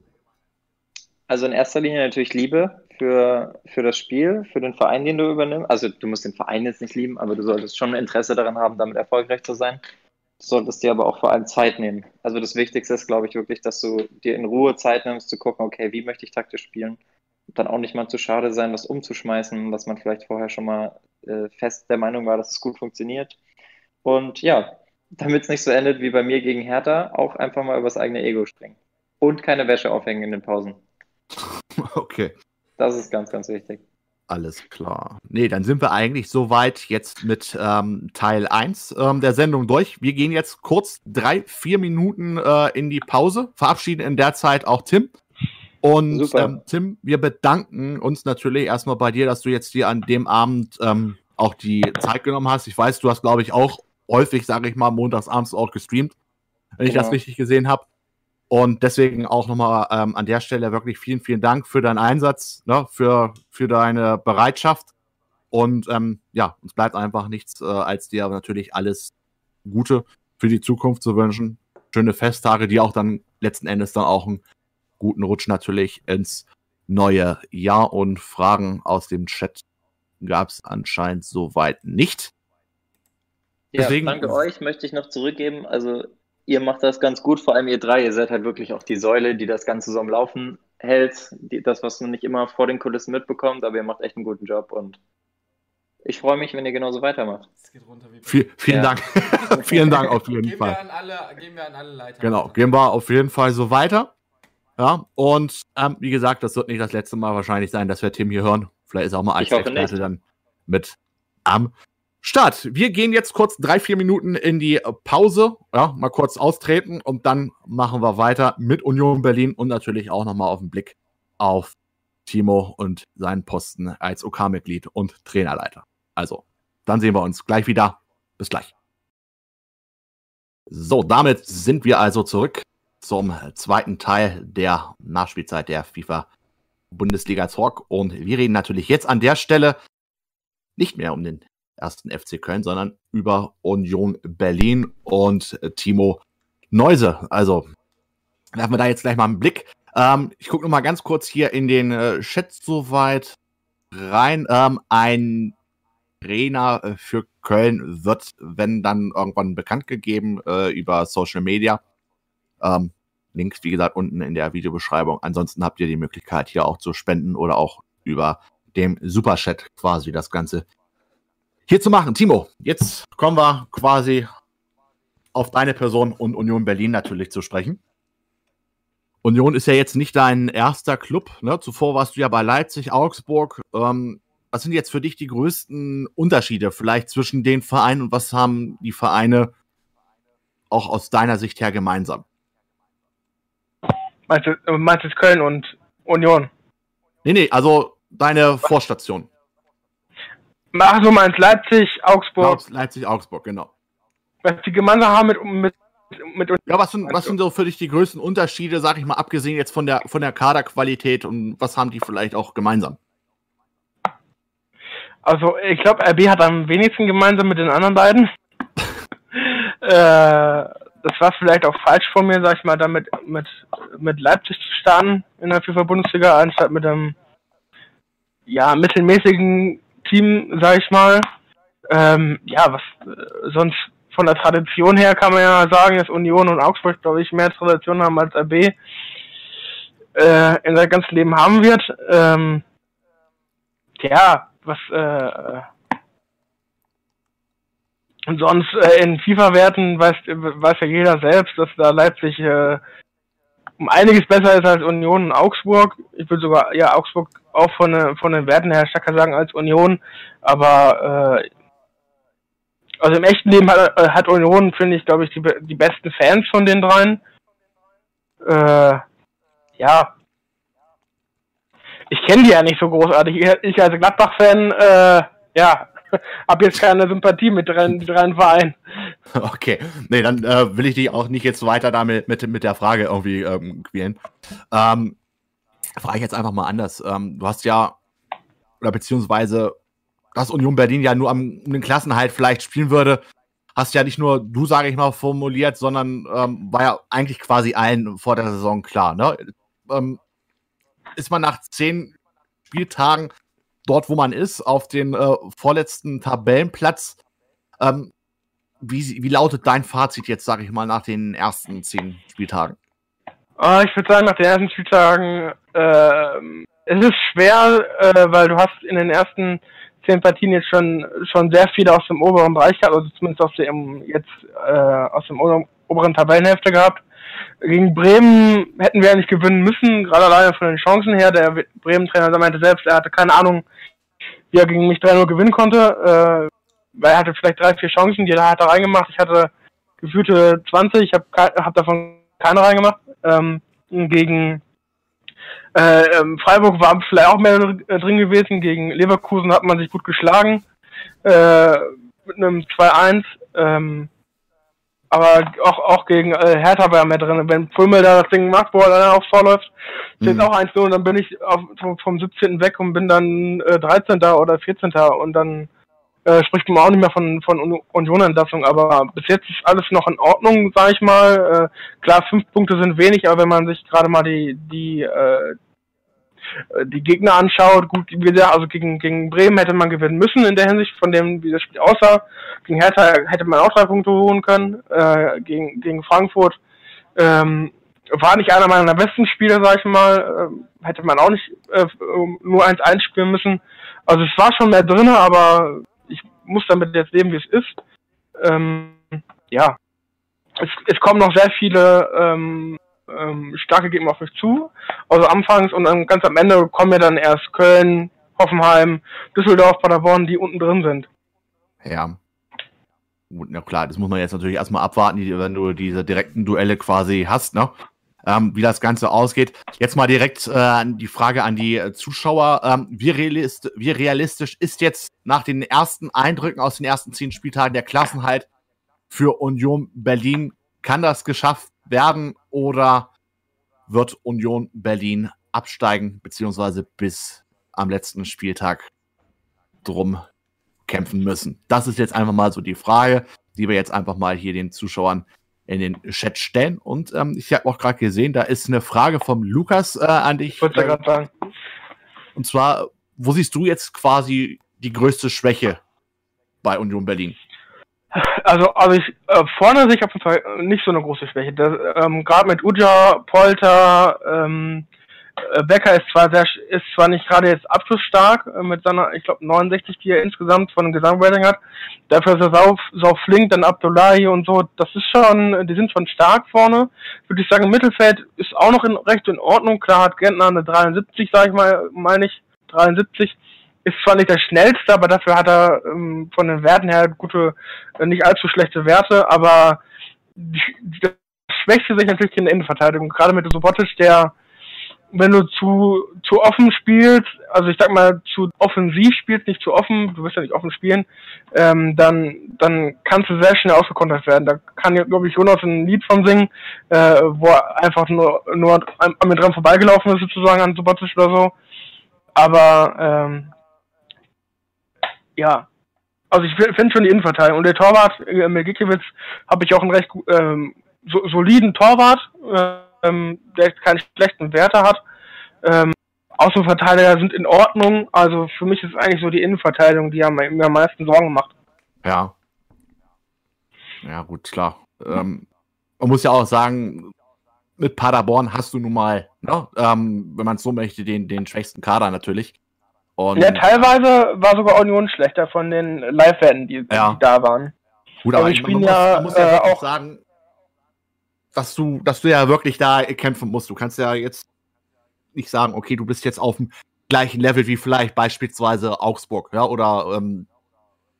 [SPEAKER 4] Also in erster Linie natürlich Liebe für, für das Spiel, für den Verein, den du übernimmst. Also du musst den Verein jetzt nicht lieben, aber du solltest schon Interesse daran haben, damit erfolgreich zu sein. Du solltest dir aber auch vor allem Zeit nehmen. Also das Wichtigste ist, glaube ich, wirklich, dass du dir in Ruhe Zeit nimmst, zu gucken, okay, wie möchte ich taktisch spielen? Dann auch nicht mal zu schade sein, das umzuschmeißen, dass man vielleicht vorher schon mal äh, fest der Meinung war, dass es gut funktioniert. Und ja, damit es nicht so endet wie bei mir gegen Hertha, auch einfach mal übers eigene Ego springen. Und keine Wäsche aufhängen in den Pausen.
[SPEAKER 1] Okay.
[SPEAKER 4] Das ist ganz, ganz wichtig.
[SPEAKER 1] Alles klar. Nee, dann sind wir eigentlich soweit jetzt mit ähm, Teil 1 ähm, der Sendung durch. Wir gehen jetzt kurz drei, vier Minuten äh, in die Pause, verabschieden in der Zeit auch Tim. Und ähm, Tim, wir bedanken uns natürlich erstmal bei dir, dass du jetzt hier an dem Abend ähm, auch die Zeit genommen hast. Ich weiß, du hast, glaube ich, auch häufig, sage ich mal, montagsabends auch gestreamt, wenn genau. ich das genau. richtig gesehen habe. Und deswegen auch nochmal ähm, an der Stelle wirklich vielen, vielen Dank für deinen Einsatz, ne, für, für deine Bereitschaft. Und ähm, ja, uns bleibt einfach nichts, äh, als dir natürlich alles Gute für die Zukunft zu wünschen. Schöne Festtage, die auch dann letzten Endes dann auch ein guten Rutsch natürlich ins neue Jahr und Fragen aus dem Chat gab es anscheinend soweit nicht.
[SPEAKER 4] Ja, Deswegen, danke euch, möchte ich noch zurückgeben. Also ihr macht das ganz gut, vor allem ihr drei. Ihr seid halt wirklich auch die Säule, die das Ganze so am Laufen hält. Die, das, was man nicht immer vor den Kulissen mitbekommt, aber ihr macht echt einen guten Job und ich freue mich, wenn ihr genauso weitermacht.
[SPEAKER 1] Viel, vielen ja. Dank. vielen Dank auf jeden geben Fall. Wir
[SPEAKER 2] alle, geben wir an alle Leiter.
[SPEAKER 1] Genau, gehen wir auf jeden Fall so weiter. Ja, und ähm, wie gesagt, das wird nicht das letzte Mal wahrscheinlich sein, dass wir Tim hier hören. Vielleicht ist auch mal als Experte dann mit am Start. Wir gehen jetzt kurz drei, vier Minuten in die Pause. Ja, mal kurz austreten und dann machen wir weiter mit Union Berlin und natürlich auch nochmal auf den Blick auf Timo und seinen Posten als OK-Mitglied und Trainerleiter. Also, dann sehen wir uns gleich wieder. Bis gleich. So, damit sind wir also zurück zum zweiten Teil der Nachspielzeit der FIFA Bundesliga Talk. Und wir reden natürlich jetzt an der Stelle nicht mehr um den ersten FC Köln, sondern über Union Berlin und Timo Neuse. Also werfen wir da jetzt gleich mal einen Blick. Ähm, ich gucke noch mal ganz kurz hier in den äh, Chat soweit rein. Ähm, ein Trainer äh, für Köln wird, wenn dann irgendwann bekannt gegeben äh, über Social Media. Ähm, Links, wie gesagt, unten in der Videobeschreibung. Ansonsten habt ihr die Möglichkeit, hier auch zu spenden oder auch über dem Superchat quasi das Ganze hier zu machen. Timo, jetzt kommen wir quasi auf deine Person und Union Berlin natürlich zu sprechen. Union ist ja jetzt nicht dein erster Club. Ne? Zuvor warst du ja bei Leipzig, Augsburg. Ähm, was sind jetzt für dich die größten Unterschiede vielleicht zwischen den Vereinen und was haben die Vereine auch aus deiner Sicht her gemeinsam?
[SPEAKER 3] Meinst du, äh, meinst du Köln und Union?
[SPEAKER 1] Nee, nee, also deine Vorstation.
[SPEAKER 3] Ach so, meinst Leipzig, Augsburg.
[SPEAKER 1] Leipzig, Augsburg, genau.
[SPEAKER 3] Was die gemeinsam haben mit, mit, mit
[SPEAKER 1] Ja, was sind, was sind so für dich die größten Unterschiede, sag ich mal, abgesehen jetzt von der, von der Kaderqualität und was haben die vielleicht auch gemeinsam?
[SPEAKER 3] Also, ich glaube, RB hat am wenigsten gemeinsam mit den anderen beiden. äh, das war vielleicht auch falsch von mir, sag ich mal, damit mit, mit Leipzig zu starten in der FIFA-Bundesliga, anstatt mit einem ja, mittelmäßigen Team, sag ich mal. Ähm, ja, was äh, sonst von der Tradition her kann man ja sagen, dass Union und Augsburg, glaube ich, mehr Tradition haben als RB äh, in sein ganzes Leben haben wird. Ähm, ja, was äh, und sonst äh, in FIFA-Werten weiß, weiß ja jeder selbst, dass da Leipzig äh, um einiges besser ist als Union und Augsburg. Ich würde sogar ja Augsburg auch von, äh, von den Werten her stärker sagen als Union. Aber äh, also im echten Leben hat, äh, hat Union, finde ich, glaube ich, die, die besten Fans von den dreien. Äh, ja. Ich kenne die ja nicht so großartig. Ich als Gladbach-Fan, äh, ja, habe jetzt keine Sympathie mit dreien, dreien Vereinen.
[SPEAKER 1] Okay, nee, dann äh, will ich dich auch nicht jetzt weiter damit mit, mit der Frage irgendwie ähm, quälen. Ähm, frage ich jetzt einfach mal anders. Ähm, du hast ja, oder beziehungsweise, dass Union Berlin ja nur am um den Klassenhalt vielleicht spielen würde, hast ja nicht nur du, sage ich mal, formuliert, sondern ähm, war ja eigentlich quasi allen vor der Saison klar. Ne? Ähm, ist man nach zehn Spieltagen dort, wo man ist, auf den äh, vorletzten Tabellenplatz. Ähm, wie, wie lautet dein Fazit jetzt, sage ich mal, nach den ersten zehn Spieltagen?
[SPEAKER 3] Oh, ich würde sagen, nach den ersten Spieltagen äh, es ist schwer, äh, weil du hast in den ersten zehn Partien jetzt schon schon sehr viele aus dem oberen Bereich gehabt, also zumindest aus dem jetzt äh, aus dem oberen Tabellenhälfte gehabt. Gegen Bremen hätten wir ja nicht gewinnen müssen, gerade alleine von den Chancen her. Der Bremen-Trainer meinte selbst, er hatte keine Ahnung, wie er gegen mich 3-0 gewinnen konnte. Äh, weil er hatte vielleicht drei, vier Chancen, die hat er reingemacht. Ich hatte gefühlte 20, ich habe hab davon keine reingemacht. Ähm, gegen äh, ähm, Freiburg war vielleicht auch mehr drin gewesen. Gegen Leverkusen hat man sich gut geschlagen. Äh, mit einem 2-1. Ähm, aber auch, auch gegen äh, Hertha war mehr drin. Wenn Pulmel da das Ding macht, wo er dann aufs vorläuft, steht mhm. auch 1-0 und dann bin ich auf, vom, vom 17. weg und bin dann äh, 13. oder 14. und dann äh, spricht man auch nicht mehr von, von Unionentlassung, aber bis jetzt ist alles noch in Ordnung, sag ich mal. Äh, klar, fünf Punkte sind wenig, aber wenn man sich gerade mal die, die, äh, die Gegner anschaut, gut, wie gesagt, also gegen, gegen Bremen hätte man gewinnen müssen in der Hinsicht, von dem, wie das Spiel aussah. Gegen Hertha hätte man auch drei Punkte holen können, äh, gegen, gegen Frankfurt. Ähm, war nicht einer meiner besten Spiele, sag ich mal. Äh, hätte man auch nicht äh, nur 1-1 spielen müssen. Also es war schon mehr drin, aber ich muss damit jetzt leben, wie es ist. Ähm, ja. Es, es kommen noch sehr viele ähm, ähm, starke Gegner auf mich zu. Also anfangs und dann ganz am Ende kommen ja dann erst Köln, Hoffenheim, Düsseldorf, Paderborn, die unten drin sind.
[SPEAKER 1] Ja. Gut, na klar, das muss man jetzt natürlich erstmal abwarten, wenn du diese direkten Duelle quasi hast, ne? ähm, wie das Ganze ausgeht. Jetzt mal direkt äh, die Frage an die äh, Zuschauer. Ähm, wie, realist, wie realistisch ist jetzt nach den ersten Eindrücken aus den ersten zehn Spieltagen der Klassenhalt für Union Berlin? Kann das geschafft werden oder wird Union Berlin absteigen, beziehungsweise bis am letzten Spieltag drum kämpfen müssen? Das ist jetzt einfach mal so die Frage, die wir jetzt einfach mal hier den Zuschauern in den Chat stellen. Und ähm, ich habe auch gerade gesehen, da ist eine Frage vom Lukas äh, an dich. Ich wollte gerade sagen. Und zwar, wo siehst du jetzt quasi die größte Schwäche bei Union Berlin?
[SPEAKER 3] Also, also ich äh, vorne sehe ich auf jeden Fall nicht so eine große Schwäche. Ähm, Gerade mit Uja, Polter, ähm, äh, Becker ist zwar sehr, ist zwar nicht gerade jetzt abschlussstark äh, mit seiner, ich glaube 69, die er insgesamt von dem Gesamtrating hat. Dafür ist er sau, sau flink, dann Abdullahi und so. Das ist schon, die sind schon stark vorne. Würde ich sagen, Mittelfeld ist auch noch in, recht in Ordnung. Klar hat Gentner eine 73, sag ich mal, meine ich, 73. Ist zwar nicht der schnellste, aber dafür hat er ähm, von den Werten her gute, äh, nicht allzu schlechte Werte, aber die, das schwächste sich natürlich in der Innenverteidigung. Gerade mit Subotic, der wenn du zu, zu offen spielst, also ich sag mal, zu offensiv spielst, nicht zu offen, du wirst ja nicht offen spielen, ähm, dann, dann kannst du sehr schnell ausgekontert werden. Da kann, glaube ich, Jonas ein Lied von singen, äh, wo er einfach nur, nur an, an mir dran vorbeigelaufen ist, sozusagen, an Subotic oder so. Aber, ähm, ja. Also ich finde schon die Innenverteidigung. Und der Torwart, äh, Milgikiewicz, habe ich auch einen recht ähm, so, soliden Torwart. Äh, ähm, der keine schlechten Werte hat. Ähm, Außenverteidiger sind in Ordnung. Also für mich ist es eigentlich so die Innenverteidigung, die mir am meisten Sorgen macht.
[SPEAKER 1] Ja. Ja, gut, klar. Ähm, man muss ja auch sagen, mit Paderborn hast du nun mal, ne, ähm, wenn man es so möchte, den, den schwächsten Kader natürlich.
[SPEAKER 3] Und ja, teilweise war sogar Union schlechter von den Live-Werten, die, ja. die, da waren.
[SPEAKER 1] Gut, aber, aber ich bin ja, man muss ja äh, auch sagen, dass du, dass du ja wirklich da kämpfen musst. Du kannst ja jetzt nicht sagen, okay, du bist jetzt auf dem gleichen Level wie vielleicht beispielsweise Augsburg, ja, oder ähm,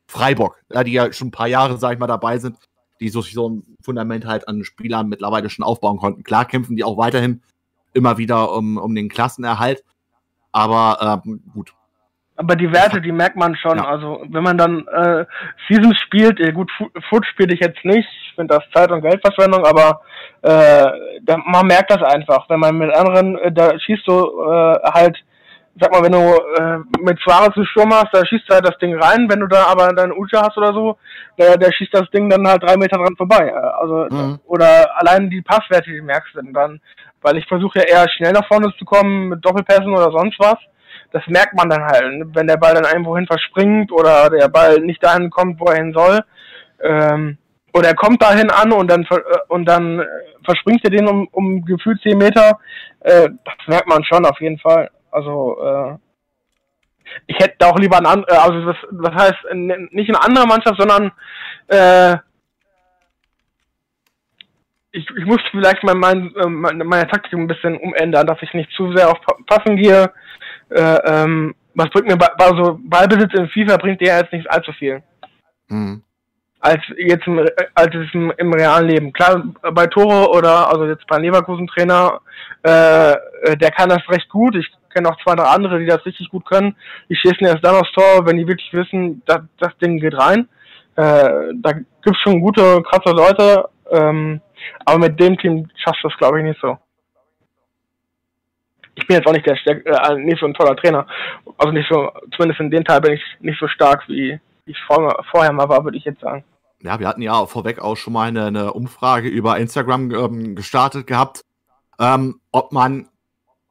[SPEAKER 1] Freiburg, ja, die ja schon ein paar Jahre, sag ich mal, dabei sind, die so, so ein Fundament halt an Spielern mittlerweile schon aufbauen konnten. Klar kämpfen die auch weiterhin immer wieder um, um den Klassenerhalt, aber ähm, gut,
[SPEAKER 3] aber die Werte, die merkt man schon. Ja. Also wenn man dann äh, Seasons spielt, äh, gut, Foot spiele ich jetzt nicht, ich finde das Zeit- und Geldverschwendung, aber äh, da, man merkt das einfach. Wenn man mit anderen, äh, da schießt du äh, halt, sag mal, wenn du äh, mit Suarez einen Sturm hast, da schießt du halt das Ding rein. Wenn du da aber dann Ucha hast oder so, der, der schießt das Ding dann halt drei Meter dran vorbei. Äh, also mhm. oder allein die Passwerte, die merkst du dann, weil ich versuche ja eher schnell nach vorne zu kommen mit Doppelpässen oder sonst was das merkt man dann halt, wenn der Ball dann irgendwo hin verspringt oder der Ball nicht dahin kommt, wo er hin soll. Ähm, oder er kommt dahin an und dann äh, und dann äh, verspringt er den um, um gefühlt 10 Meter. Äh, das merkt man schon auf jeden Fall. Also äh, ich hätte auch lieber ein äh, also das, das heißt nicht eine andere Mannschaft, sondern äh, ich, ich muss vielleicht mein, meine, meine Taktik ein bisschen umändern, dass ich nicht zu sehr auf Passen gehe, äh, ähm, was bringt mir, also Ballbesitz in FIFA bringt dir jetzt nicht allzu viel. Mhm. Als jetzt im, als im, im realen Leben. Klar, bei Tore oder, also jetzt bei Leverkusen Trainer, äh, der kann das recht gut. Ich kenne auch zwei, drei andere, die das richtig gut können. Die schießen erst dann aufs Tor, wenn die wirklich wissen, dass das Ding geht rein. Äh, da gibt's schon gute, krasse Leute, ähm, aber mit dem Team schaffst du das, glaube ich, nicht so ich bin jetzt auch nicht der äh, nicht so ein toller Trainer. Also nicht so, zumindest in dem Teil bin ich nicht so stark, wie ich vor, vorher mal war, würde ich jetzt sagen.
[SPEAKER 1] Ja, wir hatten ja vorweg auch schon mal eine, eine Umfrage über Instagram ähm, gestartet gehabt, ähm, ob man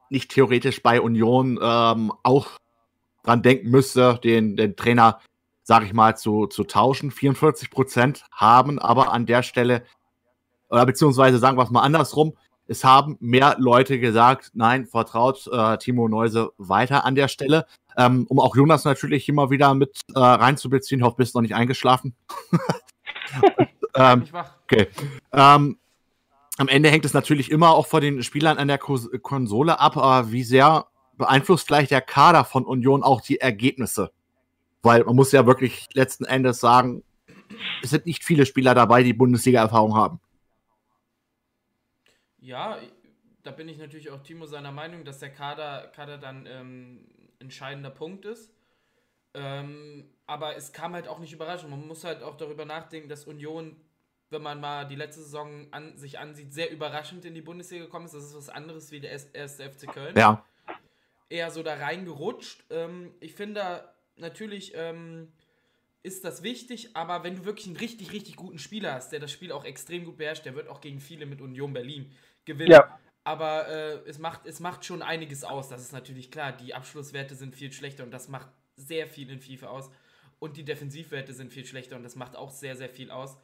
[SPEAKER 1] nicht theoretisch bei Union ähm, auch dran denken müsste, den, den Trainer, sag ich mal, zu, zu tauschen. 44 Prozent haben aber an der Stelle, oder beziehungsweise sagen wir es mal andersrum, es haben mehr Leute gesagt, nein, vertraut äh, Timo Neuse weiter an der Stelle. Ähm, um auch Jonas natürlich immer wieder mit äh, reinzubeziehen. Ich hoffe, bist noch nicht eingeschlafen. ähm, okay. Ähm, am Ende hängt es natürlich immer auch vor den Spielern an der Ko Konsole ab, aber wie sehr beeinflusst vielleicht der Kader von Union auch die Ergebnisse? Weil man muss ja wirklich letzten Endes sagen, es sind nicht viele Spieler dabei, die Bundesliga-Erfahrung haben.
[SPEAKER 2] Ja, da bin ich natürlich auch Timo seiner Meinung, dass der Kader, Kader dann ähm, entscheidender Punkt ist. Ähm, aber es kam halt auch nicht überraschend. Man muss halt auch darüber nachdenken, dass Union, wenn man mal die letzte Saison an, sich ansieht, sehr überraschend in die Bundesliga gekommen ist. Das ist was anderes wie der erste FC Köln.
[SPEAKER 1] Ja.
[SPEAKER 2] Eher so da reingerutscht. Ähm, ich finde natürlich ähm, ist das wichtig, aber wenn du wirklich einen richtig, richtig guten Spieler hast, der das Spiel auch extrem gut beherrscht, der wird auch gegen viele mit Union Berlin gewinnen. Ja. Aber äh, es, macht, es macht schon einiges aus, das ist natürlich klar. Die Abschlusswerte sind viel schlechter und das macht sehr viel in FIFA aus. Und die Defensivwerte sind viel schlechter und das macht auch sehr, sehr viel aus.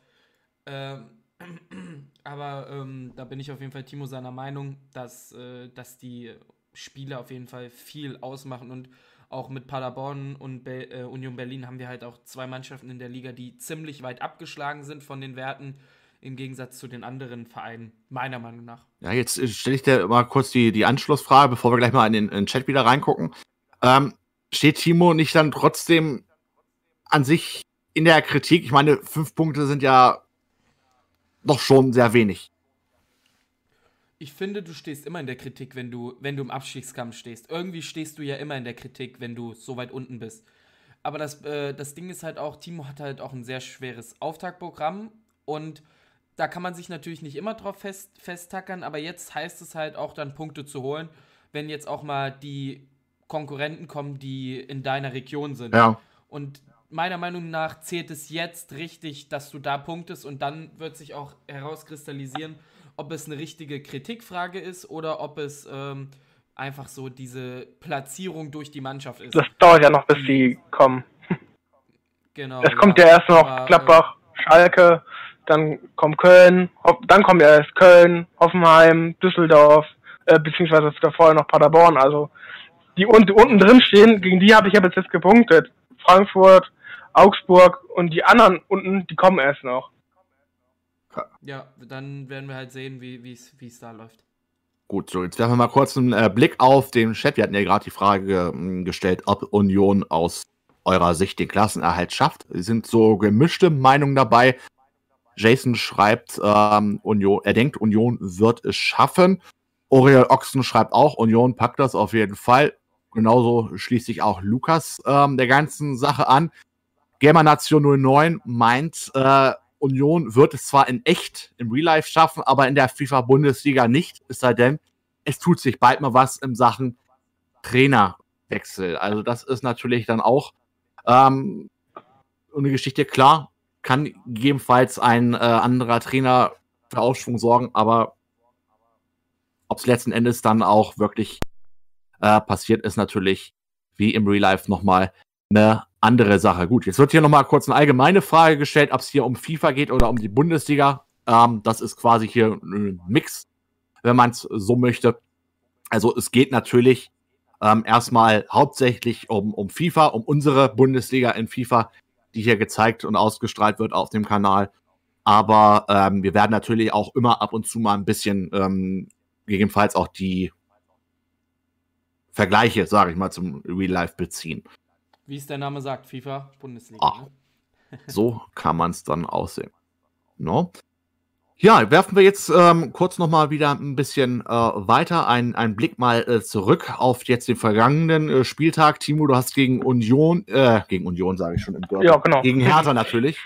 [SPEAKER 2] Ähm, aber ähm, da bin ich auf jeden Fall Timo seiner Meinung, dass, äh, dass die Spiele auf jeden Fall viel ausmachen und auch mit Paderborn und Be äh, Union Berlin haben wir halt auch zwei Mannschaften in der Liga, die ziemlich weit abgeschlagen sind von den Werten im Gegensatz zu den anderen Vereinen, meiner Meinung nach.
[SPEAKER 1] Ja, jetzt äh, stelle ich dir mal kurz die, die Anschlussfrage, bevor wir gleich mal in den, in den Chat wieder reingucken. Ähm, steht Timo nicht dann trotzdem an sich in der Kritik? Ich meine, fünf Punkte sind ja doch schon sehr wenig.
[SPEAKER 2] Ich finde, du stehst immer in der Kritik, wenn du, wenn du im Abstiegskampf stehst. Irgendwie stehst du ja immer in der Kritik, wenn du so weit unten bist. Aber das, äh, das Ding ist halt auch, Timo hat halt auch ein sehr schweres Auftaktprogramm und da kann man sich natürlich nicht immer drauf fest, festtackern, aber jetzt heißt es halt auch dann Punkte zu holen, wenn jetzt auch mal die Konkurrenten kommen, die in deiner Region sind.
[SPEAKER 1] Ja.
[SPEAKER 2] Und meiner Meinung nach zählt es jetzt richtig, dass du da punktest und dann wird sich auch herauskristallisieren, ob es eine richtige Kritikfrage ist oder ob es ähm, einfach so diese Platzierung durch die Mannschaft ist.
[SPEAKER 3] Das dauert ja noch, bis sie kommen.
[SPEAKER 2] Genau.
[SPEAKER 3] Es kommt ja erst noch aber, Gladbach, äh, Schalke, dann kommt Köln, dann kommt ja erst Köln, Hoffenheim, Düsseldorf, äh, beziehungsweise sogar vorher noch Paderborn. Also die, die unten drin stehen, gegen die habe ich ja bis jetzt gepunktet. Frankfurt, Augsburg und die anderen unten, die kommen erst noch.
[SPEAKER 2] Ja, dann werden wir halt sehen, wie es da läuft.
[SPEAKER 1] Gut, so jetzt werfen wir mal kurz einen äh, Blick auf den Chat. Wir hatten ja gerade die Frage äh, gestellt, ob Union aus eurer Sicht den Klassenerhalt schafft. Es sind so gemischte Meinungen dabei. Jason schreibt, ähm, Union, er denkt, Union wird es schaffen. Oriel Ochsen schreibt auch, Union packt das auf jeden Fall. Genauso schließt sich auch Lukas ähm, der ganzen Sache an. Gamer Nation 09 meint, äh, Union wird es zwar in echt im Real Life schaffen, aber in der FIFA Bundesliga nicht, es sei denn, es tut sich bald mal was in Sachen Trainerwechsel. Also das ist natürlich dann auch ähm, eine Geschichte. Klar, kann gegebenenfalls ein äh, anderer Trainer für Aufschwung sorgen, aber ob es letzten Endes dann auch wirklich äh, passiert, ist natürlich wie im Real Life nochmal eine andere Sache. Gut, jetzt wird hier nochmal kurz eine allgemeine Frage gestellt, ob es hier um FIFA geht oder um die Bundesliga. Ähm, das ist quasi hier ein Mix, wenn man es so möchte. Also es geht natürlich ähm, erstmal hauptsächlich um, um FIFA, um unsere Bundesliga in FIFA, die hier gezeigt und ausgestrahlt wird auf dem Kanal. Aber ähm, wir werden natürlich auch immer ab und zu mal ein bisschen ähm, gegebenenfalls auch die Vergleiche, sage ich mal, zum Real Life beziehen.
[SPEAKER 2] Wie es der Name sagt, FIFA Bundesliga. Ah,
[SPEAKER 1] ne? so kann man es dann aussehen. No? Ja, werfen wir jetzt ähm, kurz nochmal wieder ein bisschen äh, weiter, einen, einen Blick mal äh, zurück auf jetzt den vergangenen äh, Spieltag. Timo, du hast gegen Union, äh, gegen Union sage ich schon im Derby,
[SPEAKER 3] ja, genau.
[SPEAKER 1] gegen Hertha natürlich,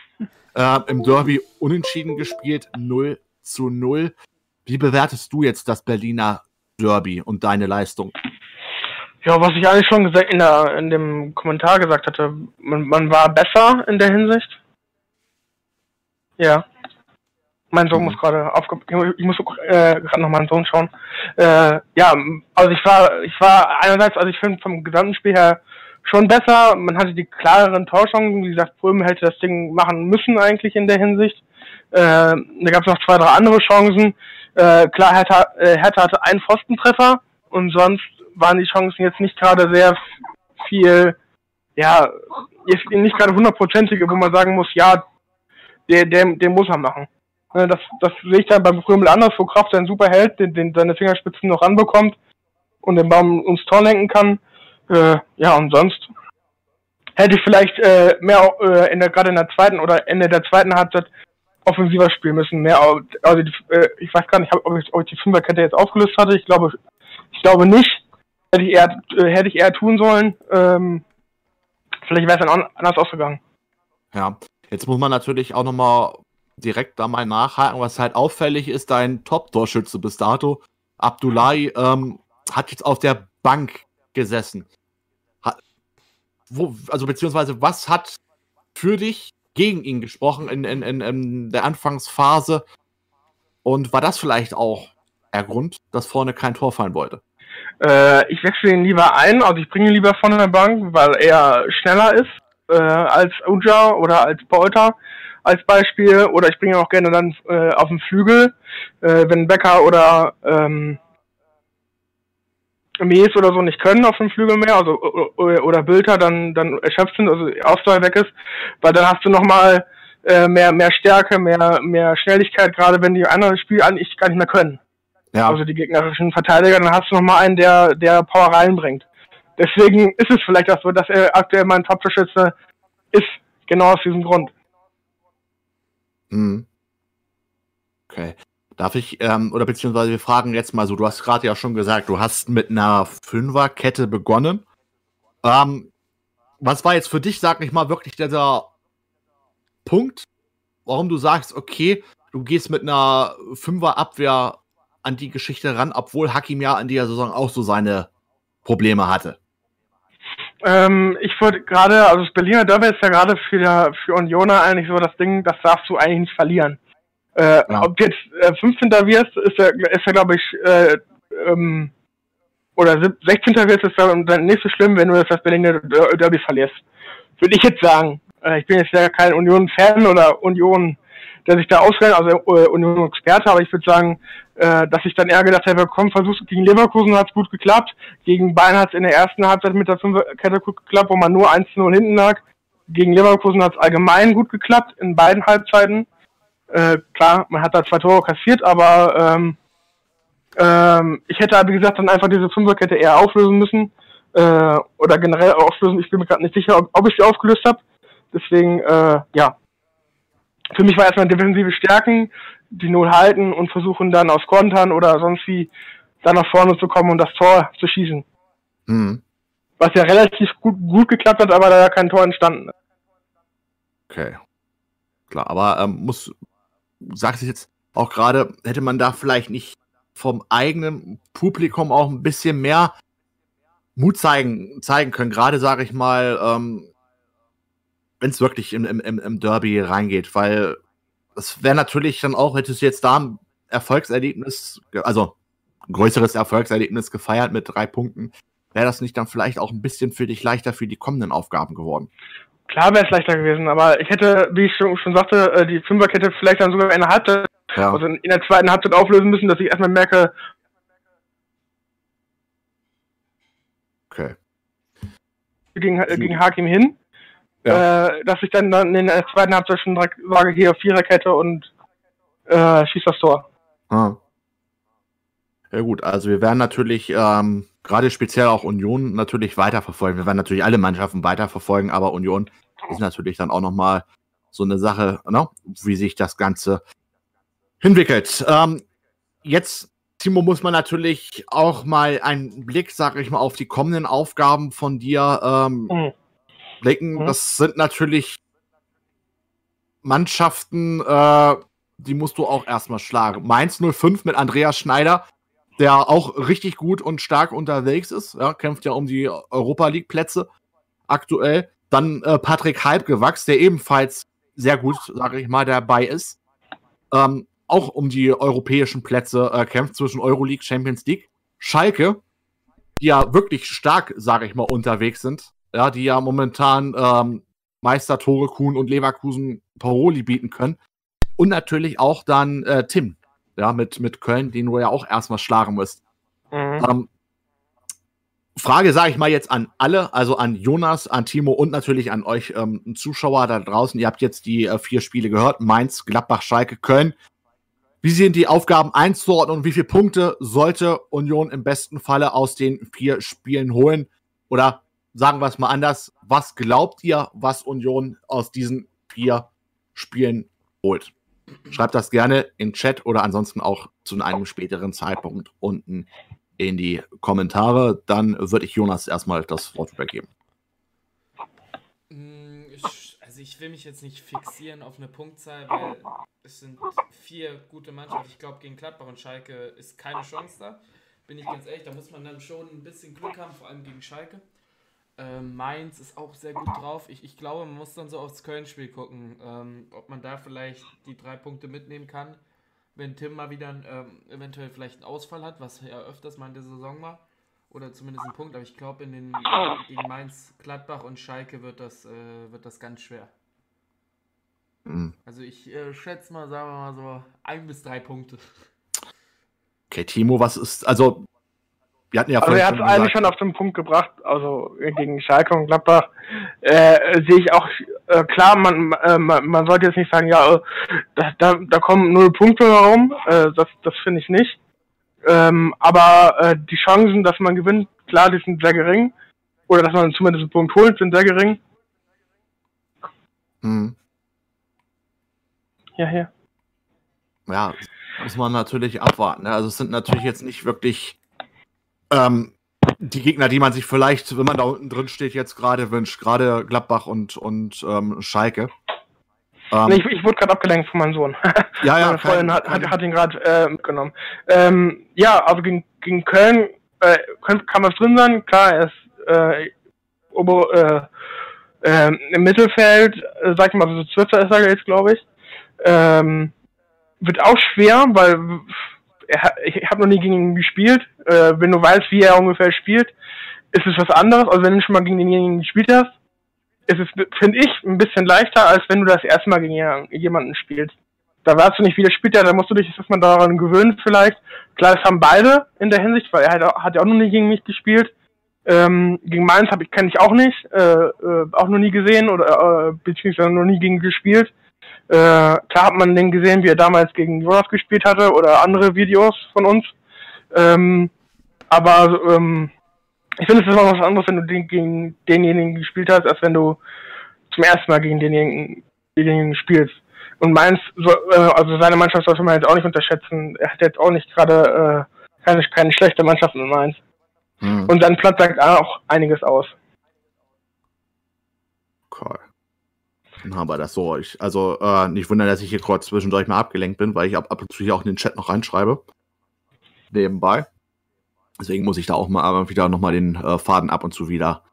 [SPEAKER 1] äh, im Derby unentschieden gespielt, 0 zu 0. Wie bewertest du jetzt das Berliner Derby und deine Leistung?
[SPEAKER 3] Ja, was ich eigentlich schon gesagt in, der, in dem Kommentar gesagt hatte, man, man war besser in der Hinsicht. Ja. Mein Sohn mhm. muss gerade aufge... Ich muss äh, gerade noch meinen Sohn schauen. Äh, ja, also ich war, ich war einerseits, also ich finde vom gesamten Spiel her schon besser. Man hatte die klareren Torchancen. Wie gesagt, Prüm hätte das Ding machen müssen eigentlich in der Hinsicht. Äh, da gab es noch zwei, drei andere Chancen. Äh, klar, Hertha, äh, Hertha hatte einen Pfostentreffer und sonst waren die Chancen jetzt nicht gerade sehr viel, ja, nicht gerade hundertprozentige, wo man sagen muss, ja, der, der, der muss er machen. Das, das sehe ich dann beim Krümel anders, wo Kraft seinen super hält, den, den seine Fingerspitzen noch ranbekommt und den Baum ums Tor lenken kann. Äh, ja, und sonst hätte ich vielleicht äh, mehr äh, in der gerade in der zweiten oder Ende der zweiten Halbzeit offensiver spielen müssen. Mehr, also die, äh, ich weiß gar nicht, ob ich, ob ich die Fünferkette jetzt aufgelöst hatte. Ich glaube, ich glaube nicht. Hätte ich eher, äh, hätte ich eher tun sollen. Ähm, vielleicht wäre es dann anders ausgegangen.
[SPEAKER 1] Ja, jetzt muss man natürlich auch nochmal direkt da mal nachhaken, was halt auffällig ist, dein Top-Torschütze bis dato, Abdullahi, ähm, hat jetzt auf der Bank gesessen. Hat, wo, also beziehungsweise, was hat für dich gegen ihn gesprochen in, in, in, in der Anfangsphase? Und war das vielleicht auch der Grund, dass vorne kein Tor fallen wollte?
[SPEAKER 3] Äh, ich wechsle ihn lieber ein, also ich bringe ihn lieber von der Bank, weil er schneller ist äh, als Uja oder als Polter als Beispiel. Oder ich bringe auch gerne dann äh, auf den Flügel, äh, wenn Becker oder ähm, Mies oder so nicht können auf dem Flügel mehr, also oder Bilder dann dann erschöpft sind, also Ausdauer weg ist, weil dann hast du nochmal äh, mehr mehr Stärke, mehr mehr Schnelligkeit, gerade wenn die anderen Spiele eigentlich gar nicht mehr können. Ja. Also die gegnerischen Verteidiger, dann hast du nochmal einen, der, der Power reinbringt. Deswegen ist es vielleicht auch so, dass er aktuell mein Top-Torschütze ist, genau aus diesem Grund.
[SPEAKER 1] Mhm. Okay. Darf ich, ähm, oder beziehungsweise wir fragen jetzt mal so, du hast gerade ja schon gesagt, du hast mit einer Fünferkette begonnen. Ähm, was war jetzt für dich, sag ich mal, wirklich dieser Punkt, warum du sagst, okay, du gehst mit einer Fünferabwehr an die Geschichte ran, obwohl Hakim ja an dieser Saison auch so seine Probleme hatte?
[SPEAKER 3] Ähm, ich wollte gerade, also das Berliner Derby ist ja gerade für, für Unioner eigentlich so das Ding, das darfst du eigentlich nicht verlieren. Äh, ja. Ob jetzt äh, 15. wirst, ist ja, ist ja glaube ich, äh, ähm, oder 16. wirst, ist dann, dann nicht so schlimm, wenn du das Berliner Derby verlierst. Würde ich jetzt sagen. Äh, ich bin jetzt ja kein Union-Fan oder Union der sich da ausrennt, also äh, Union-Experte, aber ich würde sagen, äh, dass ich dann eher gedacht habe, komm, versuch's gegen Leverkusen hat es gut geklappt, gegen Bayern hat es in der ersten Halbzeit mit der Fünferkette gut geklappt, wo man nur 1-0 hinten lag. Gegen Leverkusen hat es allgemein gut geklappt, in beiden Halbzeiten. Äh, klar, man hat da zwei Tore kassiert, aber ähm, ähm, ich hätte, wie gesagt, dann einfach diese Fünferkette eher auflösen müssen. Äh, oder generell auflösen. Ich bin mir gerade nicht sicher, ob, ob ich sie aufgelöst habe. Deswegen, äh, ja, für mich war erstmal defensive Stärken, die Null halten und versuchen dann aus Kontern oder sonst wie dann nach vorne zu kommen und das Tor zu schießen. Mhm. Was ja relativ gut, gut geklappt hat, aber da ja kein Tor entstanden ist.
[SPEAKER 1] Okay. Klar, aber ähm, muss, sagst du jetzt auch gerade, hätte man da vielleicht nicht vom eigenen Publikum auch ein bisschen mehr Mut zeigen, zeigen können. Gerade sage ich mal, ähm, wenn es wirklich im, im, im Derby reingeht, weil das wäre natürlich dann auch, hättest du jetzt da ein Erfolgserlebnis, also ein größeres Erfolgserlebnis gefeiert mit drei Punkten, wäre das nicht dann vielleicht auch ein bisschen für dich leichter für die kommenden Aufgaben geworden?
[SPEAKER 3] Klar wäre es leichter gewesen, aber ich hätte, wie ich schon, schon sagte, äh, die Fünferkette vielleicht dann sogar eine Halbzeit, ja. also in der zweiten Halbzeit auflösen müssen, dass ich erstmal merke,
[SPEAKER 1] okay.
[SPEAKER 3] gegen, gegen Hakim hin ja. äh, dass ich dann, dann in der zweiten Halbzeit schon direkt sage, hier Viererkette und äh, schieß das Tor. Ah.
[SPEAKER 1] Ja gut, also wir werden natürlich ähm, gerade speziell auch Union natürlich weiterverfolgen. Wir werden natürlich alle Mannschaften weiterverfolgen, aber Union ist natürlich dann auch nochmal so eine Sache, ne? wie sich das Ganze entwickelt. Ähm, jetzt, Timo, muss man natürlich auch mal einen Blick, sag ich mal, auf die kommenden Aufgaben von dir ähm, mhm blicken. Mhm. Das sind natürlich Mannschaften, äh, die musst du auch erstmal schlagen. Mainz 05 mit Andreas Schneider, der auch richtig gut und stark unterwegs ist. Ja, kämpft ja um die Europa League-Plätze aktuell. Dann äh, Patrick Halbgewachs, der ebenfalls sehr gut, sage ich mal, dabei ist. Ähm, auch um die europäischen Plätze äh, kämpft zwischen Euroleague, Champions League. Schalke, die ja wirklich stark, sage ich mal, unterwegs sind ja, die ja momentan ähm, Meister Tore Kuhn und Leverkusen Paroli bieten können. Und natürlich auch dann äh, Tim, ja, mit, mit Köln, den du ja auch erstmal schlagen musst. Mhm. Ähm, Frage sage ich mal jetzt an alle, also an Jonas, an Timo und natürlich an euch ähm, Zuschauer da draußen. Ihr habt jetzt die äh, vier Spiele gehört: Mainz, Gladbach, Schalke, Köln. Wie sind die Aufgaben einzuordnen und wie viele Punkte sollte Union im besten Falle aus den vier Spielen holen? Oder sagen wir es mal anders, was glaubt ihr, was Union aus diesen vier Spielen holt? Schreibt das gerne in Chat oder ansonsten auch zu einem späteren Zeitpunkt unten in die Kommentare. Dann würde ich Jonas erstmal das Wort übergeben.
[SPEAKER 2] Mm, also ich will mich jetzt nicht fixieren auf eine Punktzahl, weil es sind vier gute Mannschaften. Ich glaube, gegen Gladbach und Schalke ist keine Chance da. Bin ich ganz ehrlich, da muss man dann schon ein bisschen Glück haben, vor allem gegen Schalke. Ähm, Mainz ist auch sehr gut drauf. Ich, ich glaube, man muss dann so aufs Köln-Spiel gucken, ähm, ob man da vielleicht die drei Punkte mitnehmen kann wenn Tim mal wieder ähm, eventuell vielleicht einen Ausfall hat, was ja öfters mal in der Saison war. Oder zumindest ein Punkt, aber ich glaube, in den gegen Mainz, Gladbach und Schalke wird das, äh, wird das ganz schwer. Mhm. Also ich äh, schätze mal, sagen wir mal so, ein bis drei Punkte.
[SPEAKER 1] Okay, Timo, was ist, also
[SPEAKER 3] wir hatten ja also er hat es eigentlich schon auf den Punkt gebracht, also gegen Schalke und Gladbach äh, sehe ich auch äh, klar, man, äh, man, man sollte jetzt nicht sagen, ja, äh, da, da, da kommen null Punkte herum, äh, das, das finde ich nicht. Ähm, aber äh, die Chancen, dass man gewinnt, klar, die sind sehr gering. Oder dass man zumindest einen Punkt holt, sind sehr gering. Hm.
[SPEAKER 1] Ja, ja. Ja, muss man natürlich abwarten. Ne? Also es sind natürlich jetzt nicht wirklich ähm, die Gegner, die man sich vielleicht, wenn man da unten drin steht, jetzt gerade wünscht, gerade Gladbach und, und ähm, Schalke.
[SPEAKER 3] Ähm, ich, ich wurde gerade abgelenkt von meinem Sohn.
[SPEAKER 1] Ja, ja.
[SPEAKER 3] Meine Freundin hat, hat, hat ihn gerade äh, mitgenommen. Ähm, ja, also gegen, gegen Köln äh, kann, kann was drin sein. Klar, er ist äh, ober, äh, äh, im Mittelfeld, äh, sag ich mal, so Zwölfter ist er jetzt, glaube ich. Ähm, wird auch schwer, weil er, ich habe noch nie gegen ihn gespielt. Äh, wenn du weißt, wie er ungefähr spielt, ist es was anderes, als wenn du schon mal gegen denjenigen gespielt hast. Ist es, finde ich, ein bisschen leichter, als wenn du das erste Mal gegen jemanden spielst. Da weißt du nicht, wie der spielt, ja, da musst du dich erstmal daran gewöhnen vielleicht. Klar, das haben beide in der Hinsicht, weil er hat, hat ja auch noch nie gegen mich gespielt. Ähm, gegen Mainz habe ich kenne ich auch nicht, äh, äh, auch noch nie gesehen oder äh, beziehungsweise noch nie gegen gespielt. Äh, klar hat man den gesehen, wie er damals gegen Jonas gespielt hatte oder andere Videos von uns. Ähm, aber ähm, ich finde, es ist immer was anderes, wenn du den, gegen denjenigen gespielt hast, als wenn du zum ersten Mal gegen denjenigen, denjenigen spielst. Und meins, so, äh, also seine Mannschaft sollte man jetzt auch nicht unterschätzen. Er hat jetzt auch nicht gerade äh, keine, keine schlechte Mannschaft in Mainz. Hm. Und sein Platz sagt auch einiges aus.
[SPEAKER 1] Cool. Dann haben wir das so. Ich, also äh, nicht wundern, dass ich hier kurz zwischendurch mal abgelenkt bin, weil ich ab, ab und zu hier auch in den Chat noch reinschreibe. Nebenbei. Deswegen muss ich da auch mal wieder nochmal den äh, Faden ab und zu wieder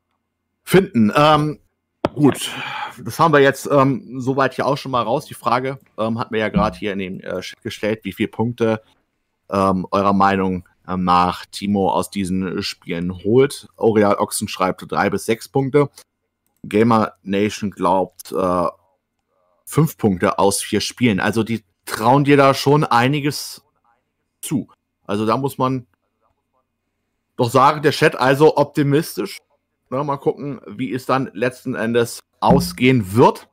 [SPEAKER 1] finden. Ähm, gut, das haben wir jetzt ähm, soweit hier auch schon mal raus. Die Frage ähm, hat mir ja gerade hier in den äh, Chat gestellt, wie viele Punkte ähm, eurer Meinung ähm, nach Timo aus diesen Spielen holt. Orial Ochsen schreibt drei bis sechs Punkte. Gamer Nation glaubt äh, fünf Punkte aus vier Spielen. Also die trauen dir da schon einiges zu. Also da muss man doch sagen, der Chat also optimistisch. Na, mal gucken, wie es dann letzten Endes ausgehen wird.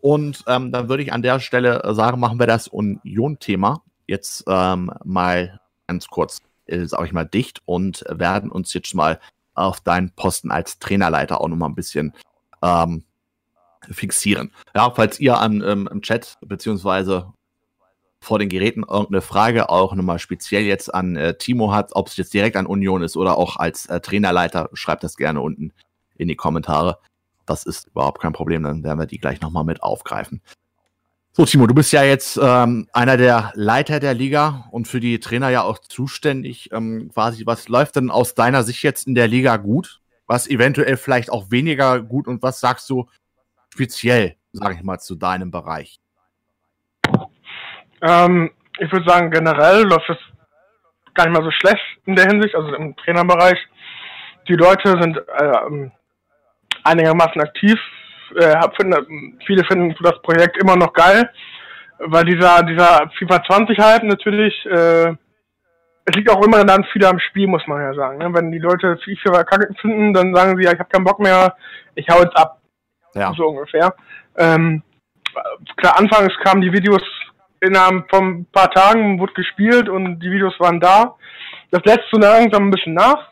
[SPEAKER 1] Und ähm, dann würde ich an der Stelle sagen, machen wir das Union-Thema jetzt ähm, mal ganz kurz, äh, sage ich mal, dicht und werden uns jetzt mal auf deinen Posten als Trainerleiter auch nochmal ein bisschen ähm, fixieren. Ja, falls ihr an, ähm, im Chat beziehungsweise vor den Geräten irgendeine Frage auch nochmal speziell jetzt an äh, Timo hat, ob es jetzt direkt an Union ist oder auch als äh, Trainerleiter, schreibt das gerne unten in die Kommentare. Das ist überhaupt kein Problem, dann werden wir die gleich nochmal mit aufgreifen. So, Timo, du bist ja jetzt ähm, einer der Leiter der Liga und für die Trainer ja auch zuständig. Ähm, quasi, was läuft denn aus deiner Sicht jetzt in der Liga gut? Was eventuell vielleicht auch weniger gut und was sagst du speziell, sage ich mal, zu deinem Bereich?
[SPEAKER 3] Ähm, ich würde sagen, generell läuft es gar nicht mal so schlecht in der Hinsicht, also im Trainerbereich. Die Leute sind äh, einigermaßen aktiv. Äh, finden, viele finden das Projekt immer noch geil, weil dieser, dieser FIFA 20 Hype natürlich, äh, es liegt auch immer dann viel am Spiel, muss man ja sagen. Ne? Wenn die Leute FIFA kacke finden, dann sagen sie, ja, ich habe keinen Bock mehr, ich hau jetzt ab. Ja. So ungefähr. Ähm, klar, anfangs kamen die Videos innerhalb von ein paar Tagen wurde gespielt und die Videos waren da. Das lässt so langsam ein bisschen nach.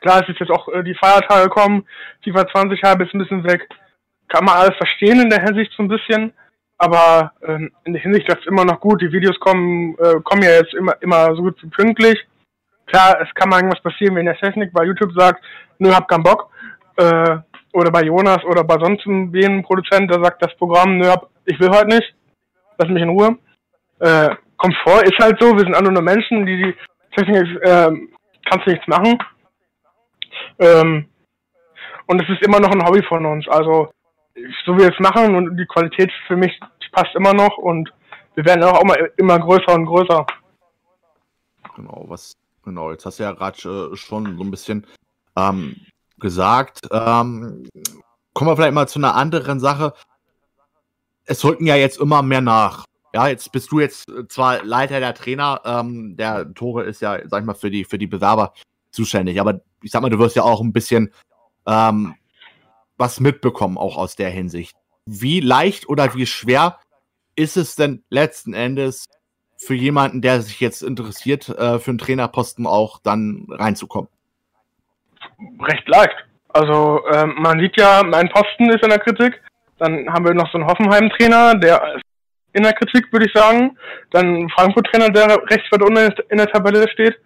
[SPEAKER 3] Klar, es ist jetzt auch äh, die Feiertage kommen, FIFA 20 halb ist ein bisschen weg. Kann man alles verstehen in der Hinsicht so ein bisschen. Aber ähm, in der Hinsicht das ist immer noch gut. Die Videos kommen, äh, kommen ja jetzt immer, immer so gut wie pünktlich. Klar, es kann mal irgendwas passieren, wenn der Technik bei YouTube sagt, nö, hab keinen Bock. Äh, oder bei Jonas oder bei sonst einem Produzent, der sagt das Programm, nö, hab, ich will heute nicht, lass mich in Ruhe. Äh, Komfort ist halt so, wir sind alle nur Menschen, die die Technik, äh, kannst du nichts machen. Ähm, und es ist immer noch ein Hobby von uns. Also so wie wir es machen und die Qualität für mich passt immer noch und wir werden auch immer, immer größer und größer.
[SPEAKER 1] Genau, was, genau, jetzt hast du ja gerade äh, schon so ein bisschen ähm, gesagt. Ähm, kommen wir vielleicht mal zu einer anderen Sache. Es rücken ja jetzt immer mehr nach. Ja, jetzt bist du jetzt zwar Leiter der Trainer, ähm, der Tore ist ja, sag ich mal, für die, für die Bewerber zuständig, aber ich sag mal, du wirst ja auch ein bisschen ähm, was mitbekommen, auch aus der Hinsicht. Wie leicht oder wie schwer ist es denn letzten Endes für jemanden, der sich jetzt interessiert, äh, für einen Trainerposten auch dann reinzukommen?
[SPEAKER 3] Recht leicht. Also ähm, man sieht ja, mein Posten ist in der Kritik. Dann haben wir noch so einen Hoffenheim-Trainer, der in der Kritik, würde ich sagen. Dann Frankfurt-Trainer, der rechts weit unten in der Tabelle steht.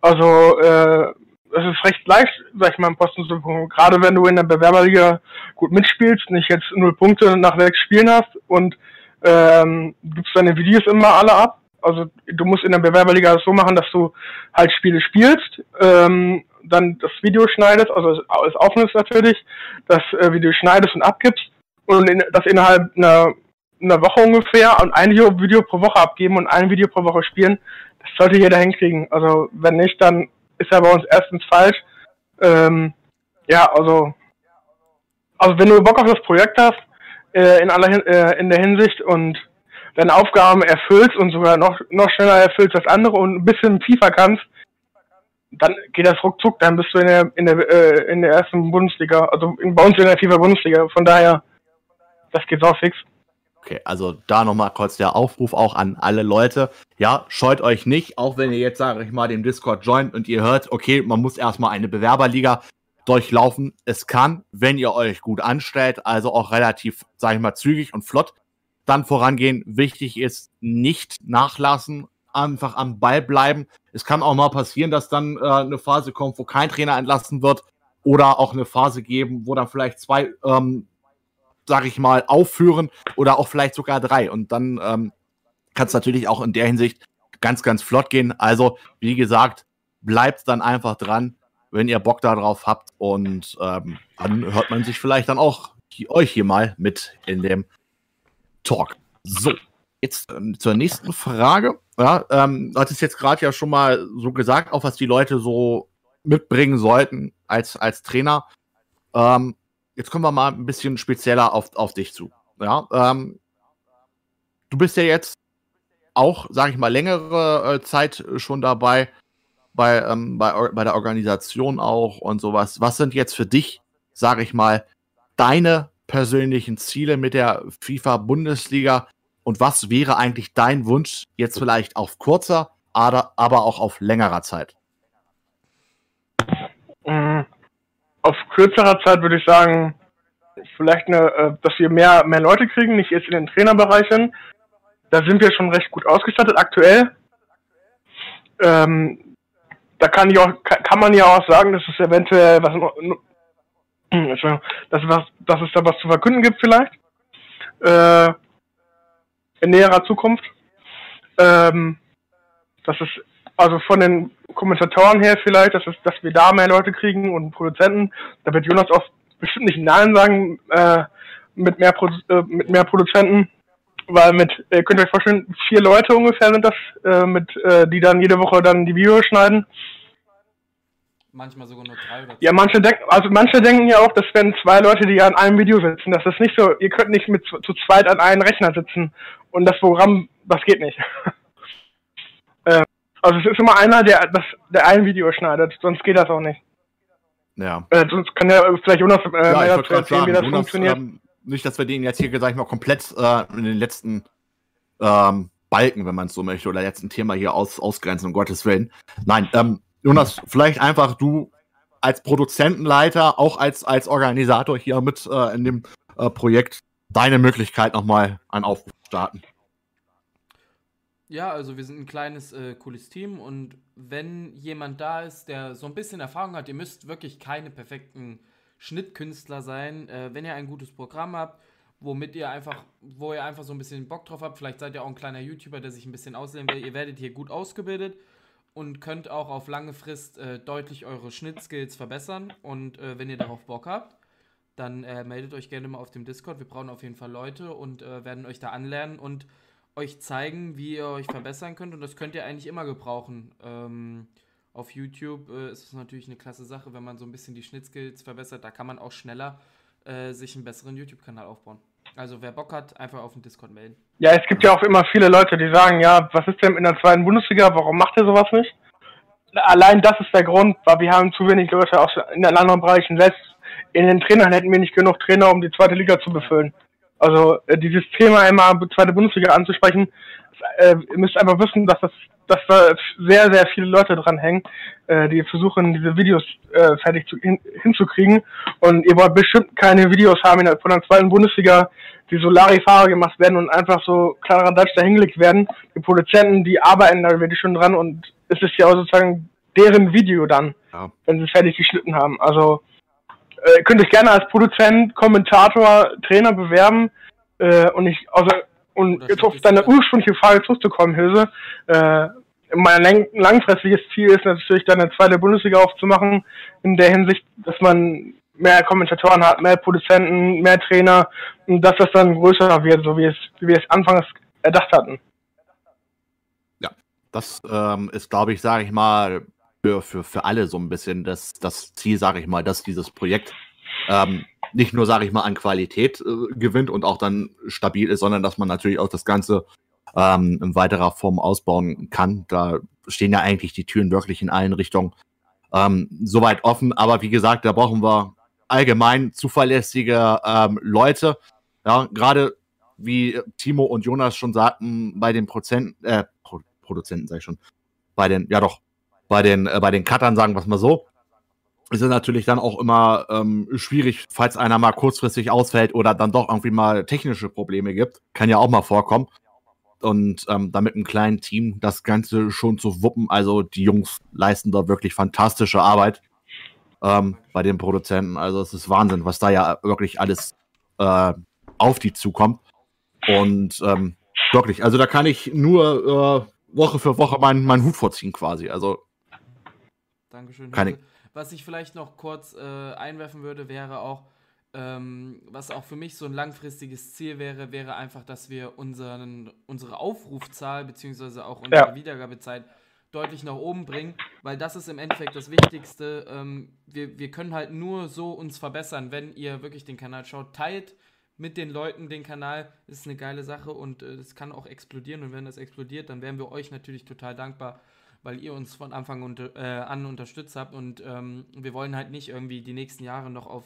[SPEAKER 3] Also äh, es ist recht leicht, sag ich mal, einen Posten zu bekommen. Gerade wenn du in der Bewerberliga gut mitspielst, nicht jetzt null Punkte nach sechs Spielen hast und ähm, gibst deine Videos immer alle ab. Also du musst in der Bewerberliga das so machen, dass du halt Spiele spielst, ähm, dann das Video schneidest, also es aufnimmst natürlich, das äh, Video schneidest und abgibst und in, das innerhalb einer, einer Woche ungefähr und ein Video pro Woche abgeben und ein Video pro Woche spielen. Das sollte jeder hinkriegen. Also wenn nicht, dann ist ja bei uns erstens falsch. Ähm, ja, also, also wenn du Bock auf das Projekt hast, äh, in aller äh, in der Hinsicht und deine Aufgaben erfüllst und sogar noch noch schneller erfüllst als andere und ein bisschen tiefer kannst, dann geht das ruckzuck, dann bist du in der in der äh, in der ersten Bundesliga, also bei uns in der FIFA Bundesliga. Von daher, das geht auch fix.
[SPEAKER 1] Okay, also da nochmal kurz der Aufruf auch an alle Leute. Ja, scheut euch nicht, auch wenn ihr jetzt, sage ich mal, dem Discord joint und ihr hört, okay, man muss erstmal eine Bewerberliga durchlaufen. Es kann, wenn ihr euch gut anstellt, also auch relativ, sage ich mal, zügig und flott dann vorangehen. Wichtig ist, nicht nachlassen, einfach am Ball bleiben. Es kann auch mal passieren, dass dann äh, eine Phase kommt, wo kein Trainer entlassen wird oder auch eine Phase geben, wo dann vielleicht zwei ähm, sage ich mal, aufführen oder auch vielleicht sogar drei. Und dann ähm, kann es natürlich auch in der Hinsicht ganz, ganz flott gehen. Also, wie gesagt, bleibt dann einfach dran, wenn ihr Bock darauf habt. Und ähm, dann hört man sich vielleicht dann auch euch hier mal mit in dem Talk. So, jetzt ähm, zur nächsten Frage. Ja, ähm, du hattest jetzt gerade ja schon mal so gesagt, auch was die Leute so mitbringen sollten als, als Trainer. Ähm, jetzt kommen wir mal ein bisschen spezieller auf, auf dich zu. Ja, ähm, du bist ja jetzt auch, sage ich mal, längere äh, Zeit schon dabei, bei, ähm, bei, bei der Organisation auch und sowas. Was sind jetzt für dich, sage ich mal, deine persönlichen Ziele mit der FIFA-Bundesliga und was wäre eigentlich dein Wunsch jetzt vielleicht auf kurzer, aber auch auf längerer Zeit?
[SPEAKER 3] Mhm auf kürzerer Zeit würde ich sagen, vielleicht eine, äh, dass wir mehr, mehr Leute kriegen, nicht jetzt in den Trainerbereichen. Da sind wir schon recht gut ausgestattet aktuell. Ähm, da kann ich auch, kann man ja auch sagen, dass es eventuell was, dass, was, dass es da was zu verkünden gibt vielleicht. Äh, in näherer Zukunft. Ähm, dass es also von den Kommentatoren her vielleicht, dass, es, dass wir da mehr Leute kriegen und Produzenten. Da wird Jonas auch bestimmt nicht Nein sagen äh, mit, mehr Produ äh, mit mehr Produzenten. Weil mit, äh, könnt ihr euch vorstellen, vier Leute ungefähr sind das, äh, mit, äh, die dann jede Woche dann die Videos schneiden.
[SPEAKER 2] Manchmal sogar nur drei oder zwei.
[SPEAKER 3] Ja, manche denken, also manche denken ja auch, das wären zwei Leute, die an einem Video sitzen. Das ist nicht so, ihr könnt nicht mit zu zweit an einem Rechner sitzen und das Programm, das geht nicht. äh, also es ist immer einer, der das, der ein Video schneidet, sonst geht das auch nicht.
[SPEAKER 1] Ja.
[SPEAKER 3] Äh, sonst kann ja vielleicht Jonas äh,
[SPEAKER 1] ja,
[SPEAKER 3] mehr
[SPEAKER 1] dazu erzählen, wie das Jonas, funktioniert. Ähm, nicht, dass wir den jetzt hier, sag ich mal, komplett äh, in den letzten ähm, Balken, wenn man es so möchte, oder jetzt ein Thema hier aus, ausgrenzen, um Gottes Willen. Nein, ähm, Jonas, vielleicht einfach du als Produzentenleiter, auch als, als Organisator hier mit äh, in dem äh, Projekt, deine Möglichkeit, nochmal einen Aufruf starten.
[SPEAKER 2] Ja, also wir sind ein kleines, äh, cooles Team und wenn jemand da ist, der so ein bisschen Erfahrung hat, ihr müsst wirklich keine perfekten Schnittkünstler sein. Äh, wenn ihr ein gutes Programm habt, womit ihr einfach, wo ihr einfach so ein bisschen Bock drauf habt, vielleicht seid ihr auch ein kleiner YouTuber, der sich ein bisschen ausleben will, ihr werdet hier gut ausgebildet und könnt auch auf lange Frist äh, deutlich eure Schnittskills verbessern. Und äh, wenn ihr darauf Bock habt, dann äh, meldet euch gerne mal auf dem Discord. Wir brauchen auf jeden Fall Leute und äh, werden euch da anlernen und euch zeigen, wie ihr euch verbessern könnt. Und das könnt ihr eigentlich immer gebrauchen. Ähm, auf YouTube äh, ist es natürlich eine klasse Sache, wenn man so ein bisschen die Schnittskills verbessert. Da kann man auch schneller äh, sich einen besseren YouTube-Kanal aufbauen. Also wer Bock hat, einfach auf den Discord melden.
[SPEAKER 3] Ja, es gibt ja auch immer viele Leute, die sagen, ja, was ist denn in der zweiten Bundesliga, warum macht ihr sowas nicht? Allein das ist der Grund, weil wir haben zu wenig Leute aus in den anderen Bereichen. Selbst in den Trainern hätten wir nicht genug Trainer, um die zweite Liga zu befüllen. Also äh, dieses Thema einmal zweite Bundesliga anzusprechen, äh, ihr müsst einfach wissen, dass das dass da sehr, sehr viele Leute dran hängen, äh, die versuchen, diese Videos äh, fertig zu, hin, hinzukriegen. Und ihr wollt bestimmt keine Videos haben in der, von der zweiten Bundesliga, die so Larifare gemacht werden und einfach so klarer Deutsch dahingelegt werden. Die Produzenten, die arbeiten da wirklich schon dran und es ist ja auch sozusagen deren Video dann, ja. wenn sie es fertig geschnitten haben. Also äh, könnt euch gerne als Produzent, Kommentator, Trainer bewerben. Äh, und ich, also und jetzt auf deine ursprüngliche Frage zurückzukommen, Hilse, äh, mein langfristiges Ziel ist natürlich dann eine zweite Bundesliga aufzumachen, in der Hinsicht, dass man mehr Kommentatoren hat, mehr Produzenten, mehr Trainer und dass das dann größer wird, so wie es, wie wir es anfangs erdacht hatten.
[SPEAKER 1] Ja, das ähm, ist, glaube ich, sage ich mal, für, für, für alle so ein bisschen das, das Ziel, sage ich mal, dass dieses Projekt ähm, nicht nur, sage ich mal, an Qualität äh, gewinnt und auch dann stabil ist, sondern dass man natürlich auch das Ganze ähm, in weiterer Form ausbauen kann. Da stehen ja eigentlich die Türen wirklich in allen Richtungen ähm, soweit offen. Aber wie gesagt, da brauchen wir allgemein zuverlässige ähm, Leute. Ja, gerade wie Timo und Jonas schon sagten, bei den Prozenten, äh, Pro Produzenten sag ich schon, bei den, ja doch, bei den, äh, bei den Cuttern sagen wir es mal so, ist es natürlich dann auch immer ähm, schwierig, falls einer mal kurzfristig ausfällt oder dann doch irgendwie mal technische Probleme gibt. Kann ja auch mal vorkommen. Und ähm, damit einem kleinen Team das Ganze schon zu wuppen. Also die Jungs leisten da wirklich fantastische Arbeit ähm, bei den Produzenten. Also es ist Wahnsinn, was da ja wirklich alles äh, auf die zukommt. Und ähm, wirklich, also da kann ich nur äh, Woche für Woche meinen mein Hut vorziehen quasi. Also
[SPEAKER 2] Dankeschön. Keine, was ich vielleicht noch kurz äh, einwerfen würde, wäre auch, ähm, was auch für mich so ein langfristiges Ziel wäre, wäre einfach, dass wir unseren, unsere Aufrufzahl bzw. auch unsere ja. Wiedergabezeit deutlich nach oben bringen, weil das ist im Endeffekt das Wichtigste. Ähm, wir, wir können halt nur so uns verbessern, wenn ihr wirklich den Kanal schaut. Teilt mit den Leuten den Kanal, ist eine geile Sache und es äh, kann auch explodieren und wenn das explodiert, dann wären wir euch natürlich total dankbar weil ihr uns von Anfang unter, äh, an unterstützt habt und ähm, wir wollen halt nicht irgendwie die nächsten Jahre noch auf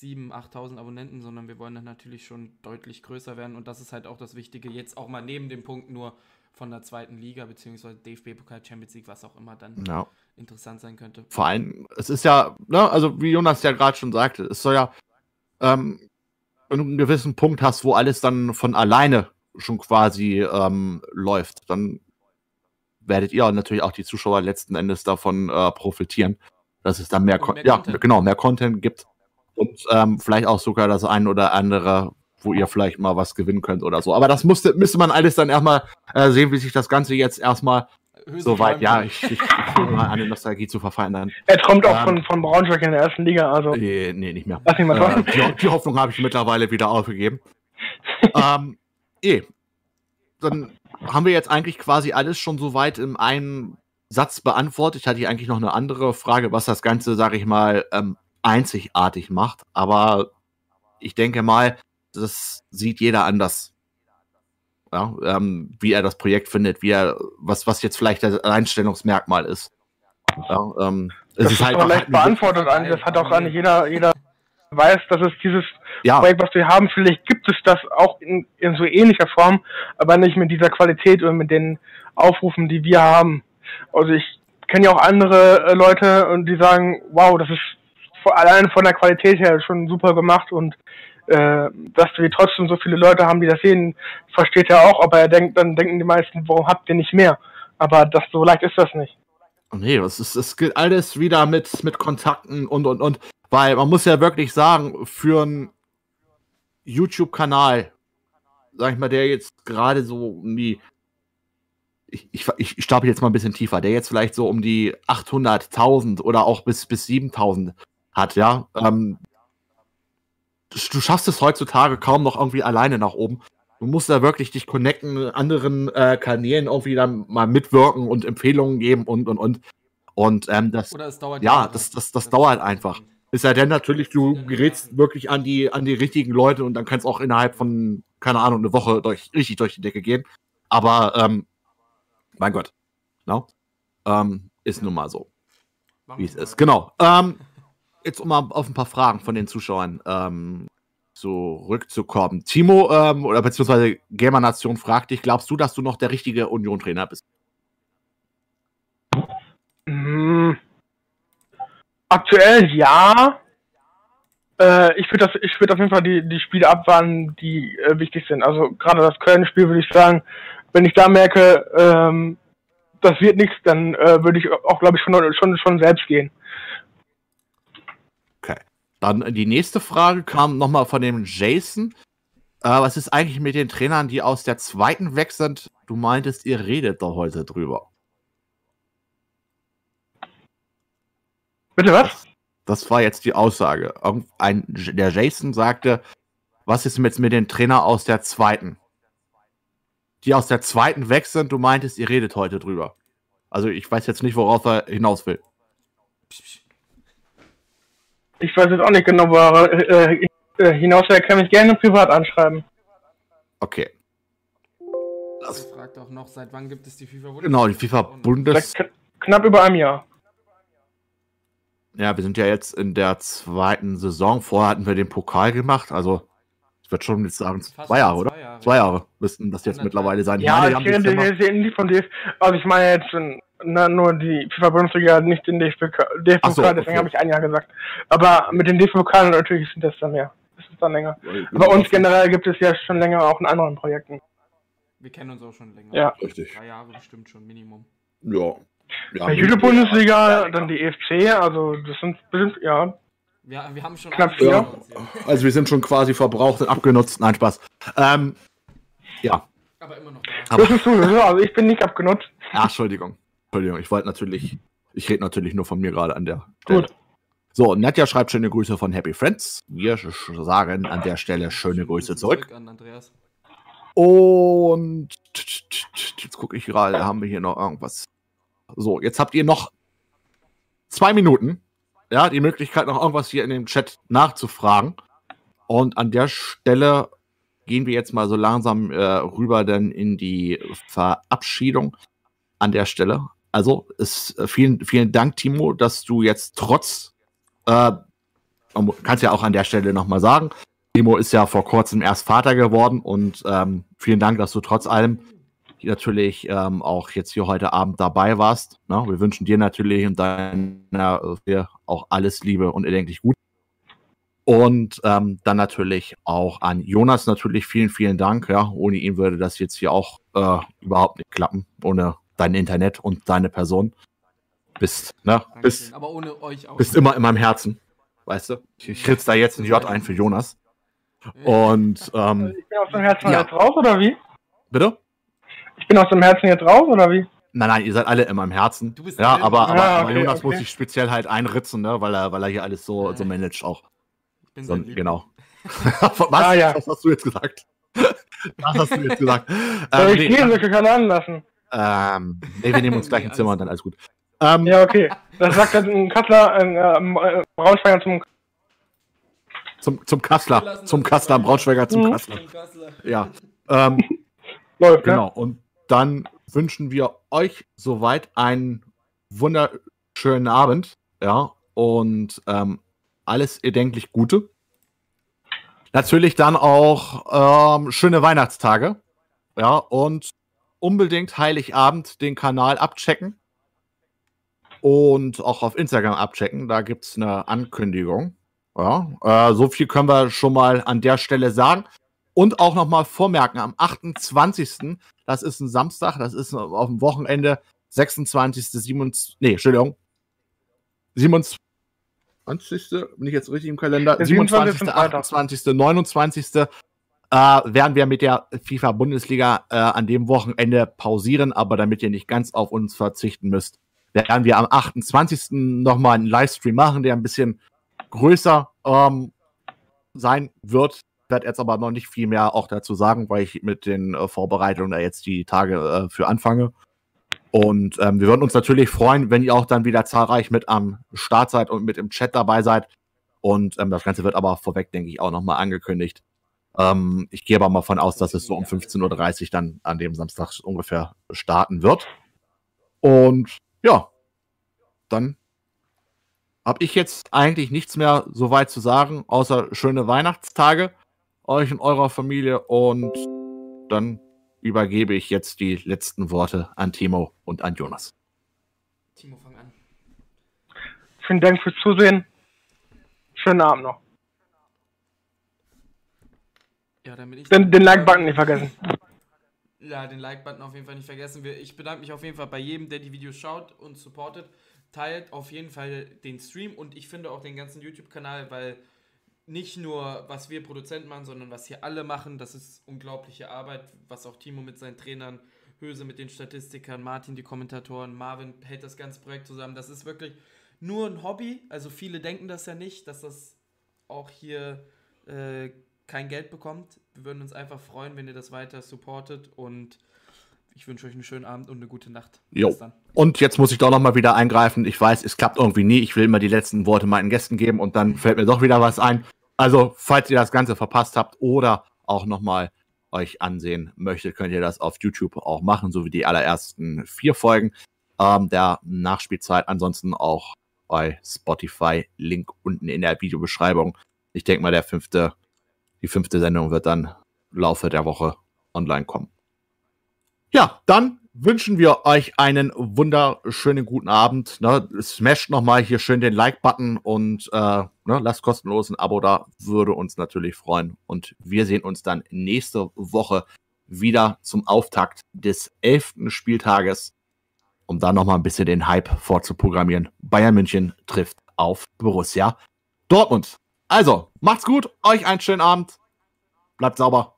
[SPEAKER 2] 7.000, 8.000 Abonnenten, sondern wir wollen dann natürlich schon deutlich größer werden und das ist halt auch das Wichtige, jetzt auch mal neben dem Punkt nur von der zweiten Liga beziehungsweise DFB-Pokal Champions League, was auch immer dann ja. interessant sein könnte.
[SPEAKER 1] Vor allem, es ist ja, ne, also wie Jonas ja gerade schon sagte, es soll ja, ähm, wenn du einen gewissen Punkt hast, wo alles dann von alleine schon quasi ähm, läuft, dann werdet ihr natürlich auch die Zuschauer letzten Endes davon äh, profitieren, dass es dann mehr, mehr ja, Content. genau, mehr Content gibt und ähm, vielleicht auch sogar das ein oder andere, wo ihr vielleicht mal was gewinnen könnt oder so. Aber das musste, müsste man alles dann erstmal äh, sehen, wie sich das Ganze jetzt erstmal soweit, ja, ich, ich, ich mal an die Nostalgie zu. Dann.
[SPEAKER 3] Er kommt auch ähm, von, von Braunschweig in der ersten Liga, also.
[SPEAKER 1] Nee, nee nicht mehr. Lass ihn mal äh, die, die, Hoffnung habe ich mittlerweile wieder aufgegeben. ähm, eh. Dann haben wir jetzt eigentlich quasi alles schon soweit in einem Satz beantwortet. Ich hatte eigentlich noch eine andere Frage, was das Ganze, sage ich mal, ähm, einzigartig macht. Aber ich denke mal, das sieht jeder anders. Ja, ähm, wie er das Projekt findet, wie er, was, was jetzt vielleicht das Einstellungsmerkmal ist. Ja, ähm,
[SPEAKER 3] das ist, ist halt leicht beantwortet, das hat auch an jeder, jeder weiß, dass es dieses ja. Projekt, was wir haben, vielleicht gibt es das auch in, in so ähnlicher Form, aber nicht mit dieser Qualität und mit den Aufrufen, die wir haben. Also ich kenne ja auch andere äh, Leute und die sagen, wow, das ist vor, allein von der Qualität her schon super gemacht und äh, dass wir trotzdem so viele Leute haben, die das sehen, versteht er auch, aber er denkt, dann denken die meisten, warum habt ihr nicht mehr? Aber das so leicht ist das nicht.
[SPEAKER 1] Nee, es ist, es gilt alles wieder mit, mit Kontakten und, und, und. Weil man muss ja wirklich sagen, für einen YouTube-Kanal, sag ich mal, der jetzt gerade so um die, ich, ich, ich stapel jetzt mal ein bisschen tiefer, der jetzt vielleicht so um die 800.000 oder auch bis, bis 7.000 hat, ja, ähm, du schaffst es heutzutage kaum noch irgendwie alleine nach oben. Du musst da wirklich dich connecten, anderen äh, Kanälen irgendwie dann mal mitwirken und Empfehlungen geben und und und. Und ähm, das,
[SPEAKER 2] Oder es dauert
[SPEAKER 1] ja,
[SPEAKER 2] Jahre.
[SPEAKER 1] das, das, das dauert einfach. Ist ja dann natürlich, du gerätst wirklich an die, an die richtigen Leute und dann kann es auch innerhalb von, keine Ahnung, eine Woche durch, richtig durch die Decke gehen. Aber, ähm, mein Gott, no? ähm, ist nun mal so, wie es ist. Genau. Ähm, jetzt um mal auf ein paar Fragen von den Zuschauern ähm, zurückzukommen. Timo, ähm, oder beziehungsweise Gamer Nation fragt dich, glaubst du, dass du noch der richtige Union-Trainer bist?
[SPEAKER 3] Aktuell ja. Äh, ich würde würde auf jeden Fall die, die Spiele abwarten, die äh, wichtig sind. Also gerade das Köln-Spiel würde ich sagen, wenn ich da merke, ähm, das wird nichts, dann äh, würde ich auch, glaube ich, schon, schon, schon selbst gehen.
[SPEAKER 1] Okay. Dann die nächste Frage kam nochmal von dem Jason. Äh, was ist eigentlich mit den Trainern, die aus der zweiten weg sind? Du meintest, ihr redet doch heute drüber.
[SPEAKER 3] Bitte was?
[SPEAKER 1] Das war jetzt die Aussage. Ein, der Jason sagte, was ist jetzt mit den Trainern aus der zweiten? Die aus der zweiten weg sind, du meintest, ihr redet heute drüber. Also ich weiß jetzt nicht, worauf er hinaus will.
[SPEAKER 3] Ich weiß jetzt auch nicht genau, wo er äh, äh, hinaus will. Er kann mich gerne privat anschreiben.
[SPEAKER 1] Okay.
[SPEAKER 2] Er fragt auch noch, seit wann gibt es die FIFA
[SPEAKER 1] Genau, die FIFA Bundes.
[SPEAKER 3] Seit kn- knapp über einem Jahr.
[SPEAKER 1] Ja, wir sind ja jetzt in der zweiten Saison. Vorher hatten wir den Pokal gemacht. Also, ich würde schon jetzt sagen, zwei Jahre, oder?
[SPEAKER 2] zwei Jahre.
[SPEAKER 1] Zwei Jahre müssten das jetzt mittlerweile sein.
[SPEAKER 3] Ja,
[SPEAKER 1] meine,
[SPEAKER 3] ich
[SPEAKER 1] die haben
[SPEAKER 3] jetzt nicht von DFB. Also ich meine jetzt na, nur die FIFA-Bundesliga, nicht den DFB-Pokal, DFB
[SPEAKER 1] so,
[SPEAKER 3] deswegen
[SPEAKER 1] okay.
[SPEAKER 3] habe ich ein Jahr gesagt. Aber mit den DFB-Pokalen natürlich sind das dann mehr. Das ist dann länger. Bei uns generell gibt es ja schon länger auch in anderen Projekten.
[SPEAKER 2] Wir kennen uns auch schon länger.
[SPEAKER 3] Ja.
[SPEAKER 1] Richtig.
[SPEAKER 2] Drei Jahre bestimmt schon, Minimum.
[SPEAKER 1] Ja. Ja
[SPEAKER 3] Judo-Bundesliga, dann die EFC, also das sind bestimmt, ja.
[SPEAKER 2] Wir, wir haben schon
[SPEAKER 3] Knapp vier.
[SPEAKER 2] ja.
[SPEAKER 1] Also, wir sind schon quasi verbraucht und abgenutzt. Nein, Spaß. Ähm, ja.
[SPEAKER 2] Aber immer noch.
[SPEAKER 1] Aber-
[SPEAKER 3] Das ist sowieso, also ich bin nicht abgenutzt.
[SPEAKER 1] Ach, Entschuldigung. Entschuldigung, ich wollte natürlich, ich rede natürlich nur von mir gerade an der Stelle.
[SPEAKER 3] Gut.
[SPEAKER 1] So, Nadja schreibt schöne Grüße von Happy Friends. Wir sagen an der Stelle schöne Grüße zurück.
[SPEAKER 2] an Andreas.
[SPEAKER 1] Und jetzt gucke ich gerade, haben wir hier noch irgendwas. So, jetzt habt ihr noch zwei Minuten. Ja, die Möglichkeit, noch irgendwas hier in dem Chat nachzufragen. Und an der Stelle gehen wir jetzt mal so langsam äh, rüber dann in die Verabschiedung an der Stelle. Also, es, äh, vielen, vielen Dank, Timo, dass du jetzt trotz, äh, kannst ja auch an der Stelle nochmal sagen, Timo ist ja vor kurzem erst Vater geworden und ähm, vielen Dank, dass du trotz allem natürlich ähm, auch jetzt hier heute Abend dabei warst. Ne? Wir wünschen dir natürlich und deiner äh, auch alles Liebe und erdenklich gut. Und ähm, dann natürlich auch an Jonas natürlich vielen, vielen Dank. Ja, ohne ihn würde das jetzt hier auch äh, überhaupt nicht klappen, ohne dein Internet und deine Person. Bist, ne?
[SPEAKER 2] Dankeschön.
[SPEAKER 1] Bist,
[SPEAKER 2] Aber ohne euch auch.
[SPEAKER 1] bist immer in meinem Herzen. Weißt du? Ich, ich ritz da jetzt ein J ein für Jonas. Und ähm,
[SPEAKER 3] Ich bin aus dem Herzen
[SPEAKER 1] Ja.
[SPEAKER 3] jetzt raus, oder wie?
[SPEAKER 1] bitte?
[SPEAKER 3] Ich bin aus dem Herzen jetzt raus, oder wie?
[SPEAKER 1] Nein, nein, ihr seid alle in meinem Herzen.
[SPEAKER 2] Du bist
[SPEAKER 1] ja, aber, aber,
[SPEAKER 3] Ah,
[SPEAKER 1] aber
[SPEAKER 3] okay,
[SPEAKER 1] Jonas
[SPEAKER 3] okay.
[SPEAKER 1] muss sich speziell halt einritzen, ne, weil er, weil er hier alles so, so managt auch.
[SPEAKER 2] Ich bin
[SPEAKER 1] So, genau. Was?
[SPEAKER 3] Ah, ja.
[SPEAKER 1] Was hast du jetzt gesagt? Was hast du jetzt gesagt?
[SPEAKER 3] Soll
[SPEAKER 1] ähm,
[SPEAKER 3] ich
[SPEAKER 1] nee,
[SPEAKER 3] ich keine anlassen?
[SPEAKER 1] ähm, nee, wir nehmen uns gleich ein Zimmer und dann alles gut. Ähm,
[SPEAKER 3] Ja, okay. Das sagt dann ein Kassler, ein äh, Braunschweiger zum
[SPEAKER 1] zum, zum Kassler. Zum Kassler, Braunschweiger zum
[SPEAKER 3] Mhm.
[SPEAKER 1] Kassler. Ja. Ähm,
[SPEAKER 3] Läuft,
[SPEAKER 1] Genau.
[SPEAKER 3] ne?
[SPEAKER 1] Und dann wünschen wir euch soweit einen wunderschönen Abend. Ja. Und ähm, alles erdenklich Gute. Natürlich dann auch ähm, schöne Weihnachtstage. Ja. Und unbedingt Heiligabend den Kanal abchecken. Und auch auf Instagram abchecken. Da gibt es eine Ankündigung. Ja, äh, so viel können wir schon mal an der Stelle sagen. Und auch nochmal vormerken, am 28. Das ist ein Samstag, das ist auf dem Wochenende, 26. 27. Nee, Entschuldigung. 27. Bin ich jetzt richtig im Kalender? 27. 28. 29. Äh, werden wir mit der FIFA-Bundesliga äh, an dem Wochenende pausieren, aber damit ihr nicht ganz auf uns verzichten müsst, werden wir am 28. nochmal einen Livestream machen, der ein bisschen größer ähm, sein wird. Werde jetzt aber noch nicht viel mehr auch dazu sagen, weil ich mit den äh, Vorbereitungen da jetzt die Tage äh, für anfange. Und ähm, wir würden uns natürlich freuen, wenn ihr auch dann wieder zahlreich mit am Start seid und mit im Chat dabei seid. Und ähm, das Ganze wird aber vorweg, denke ich, auch nochmal angekündigt. Ähm, ich gehe aber mal von aus, dass es so um 15.30 Uhr dann an dem Samstag ungefähr starten wird. Und ja, dann habe ich jetzt eigentlich nichts mehr so weit zu sagen, außer schöne Weihnachtstage euch und eurer Familie und dann übergebe ich jetzt die letzten Worte an Timo und an Jonas. Timo, fang an.
[SPEAKER 3] Vielen Dank fürs Zusehen. Schönen Abend noch.
[SPEAKER 2] Ja, damit ich
[SPEAKER 3] den, den Like-Button nicht vergessen.
[SPEAKER 2] Ja, den Like-Button auf jeden Fall nicht vergessen. Ich bedanke mich auf jeden Fall bei jedem, der die Videos schaut und supportet teilt auf jeden Fall den Stream und ich finde auch den ganzen YouTube-Kanal, weil nicht nur, was wir Produzenten machen, sondern was hier alle machen, das ist unglaubliche Arbeit, was auch Timo mit seinen Trainern, Höse mit den Statistikern, Martin die Kommentatoren, Marvin hält das ganze Projekt zusammen. Das ist wirklich nur ein Hobby. Also viele denken das ja nicht, dass das auch hier äh, kein Geld bekommt. Wir würden uns einfach freuen, wenn ihr das weiter supportet und ich wünsche euch einen schönen Abend und eine gute Nacht.
[SPEAKER 1] Jo. Und jetzt muss ich doch nochmal wieder eingreifen. Ich weiß, es klappt irgendwie nie. Ich will immer die letzten Worte meinen Gästen geben und dann fällt mir doch wieder was ein. Also, falls ihr das Ganze verpasst habt oder auch nochmal euch ansehen möchtet, könnt ihr das auf YouTube auch machen, so wie die allerersten vier Folgen ähm, der Nachspielzeit. Ansonsten auch bei Spotify, Link unten in der Videobeschreibung. Ich denke mal, der fünfte, die fünfte Sendung wird dann im Laufe der Woche online kommen. Ja, dann wünschen wir euch einen wunderschönen guten Abend. Ne? Smasht nochmal hier schön den Like-Button und äh, ne, lasst kostenlos ein Abo da. Würde uns natürlich freuen. Und wir sehen uns dann nächste Woche wieder zum Auftakt des elften Spieltages, um da nochmal ein bisschen den Hype vorzuprogrammieren. Bayern München trifft auf Borussia Dortmund. Also, macht's gut, euch einen schönen Abend, bleibt sauber.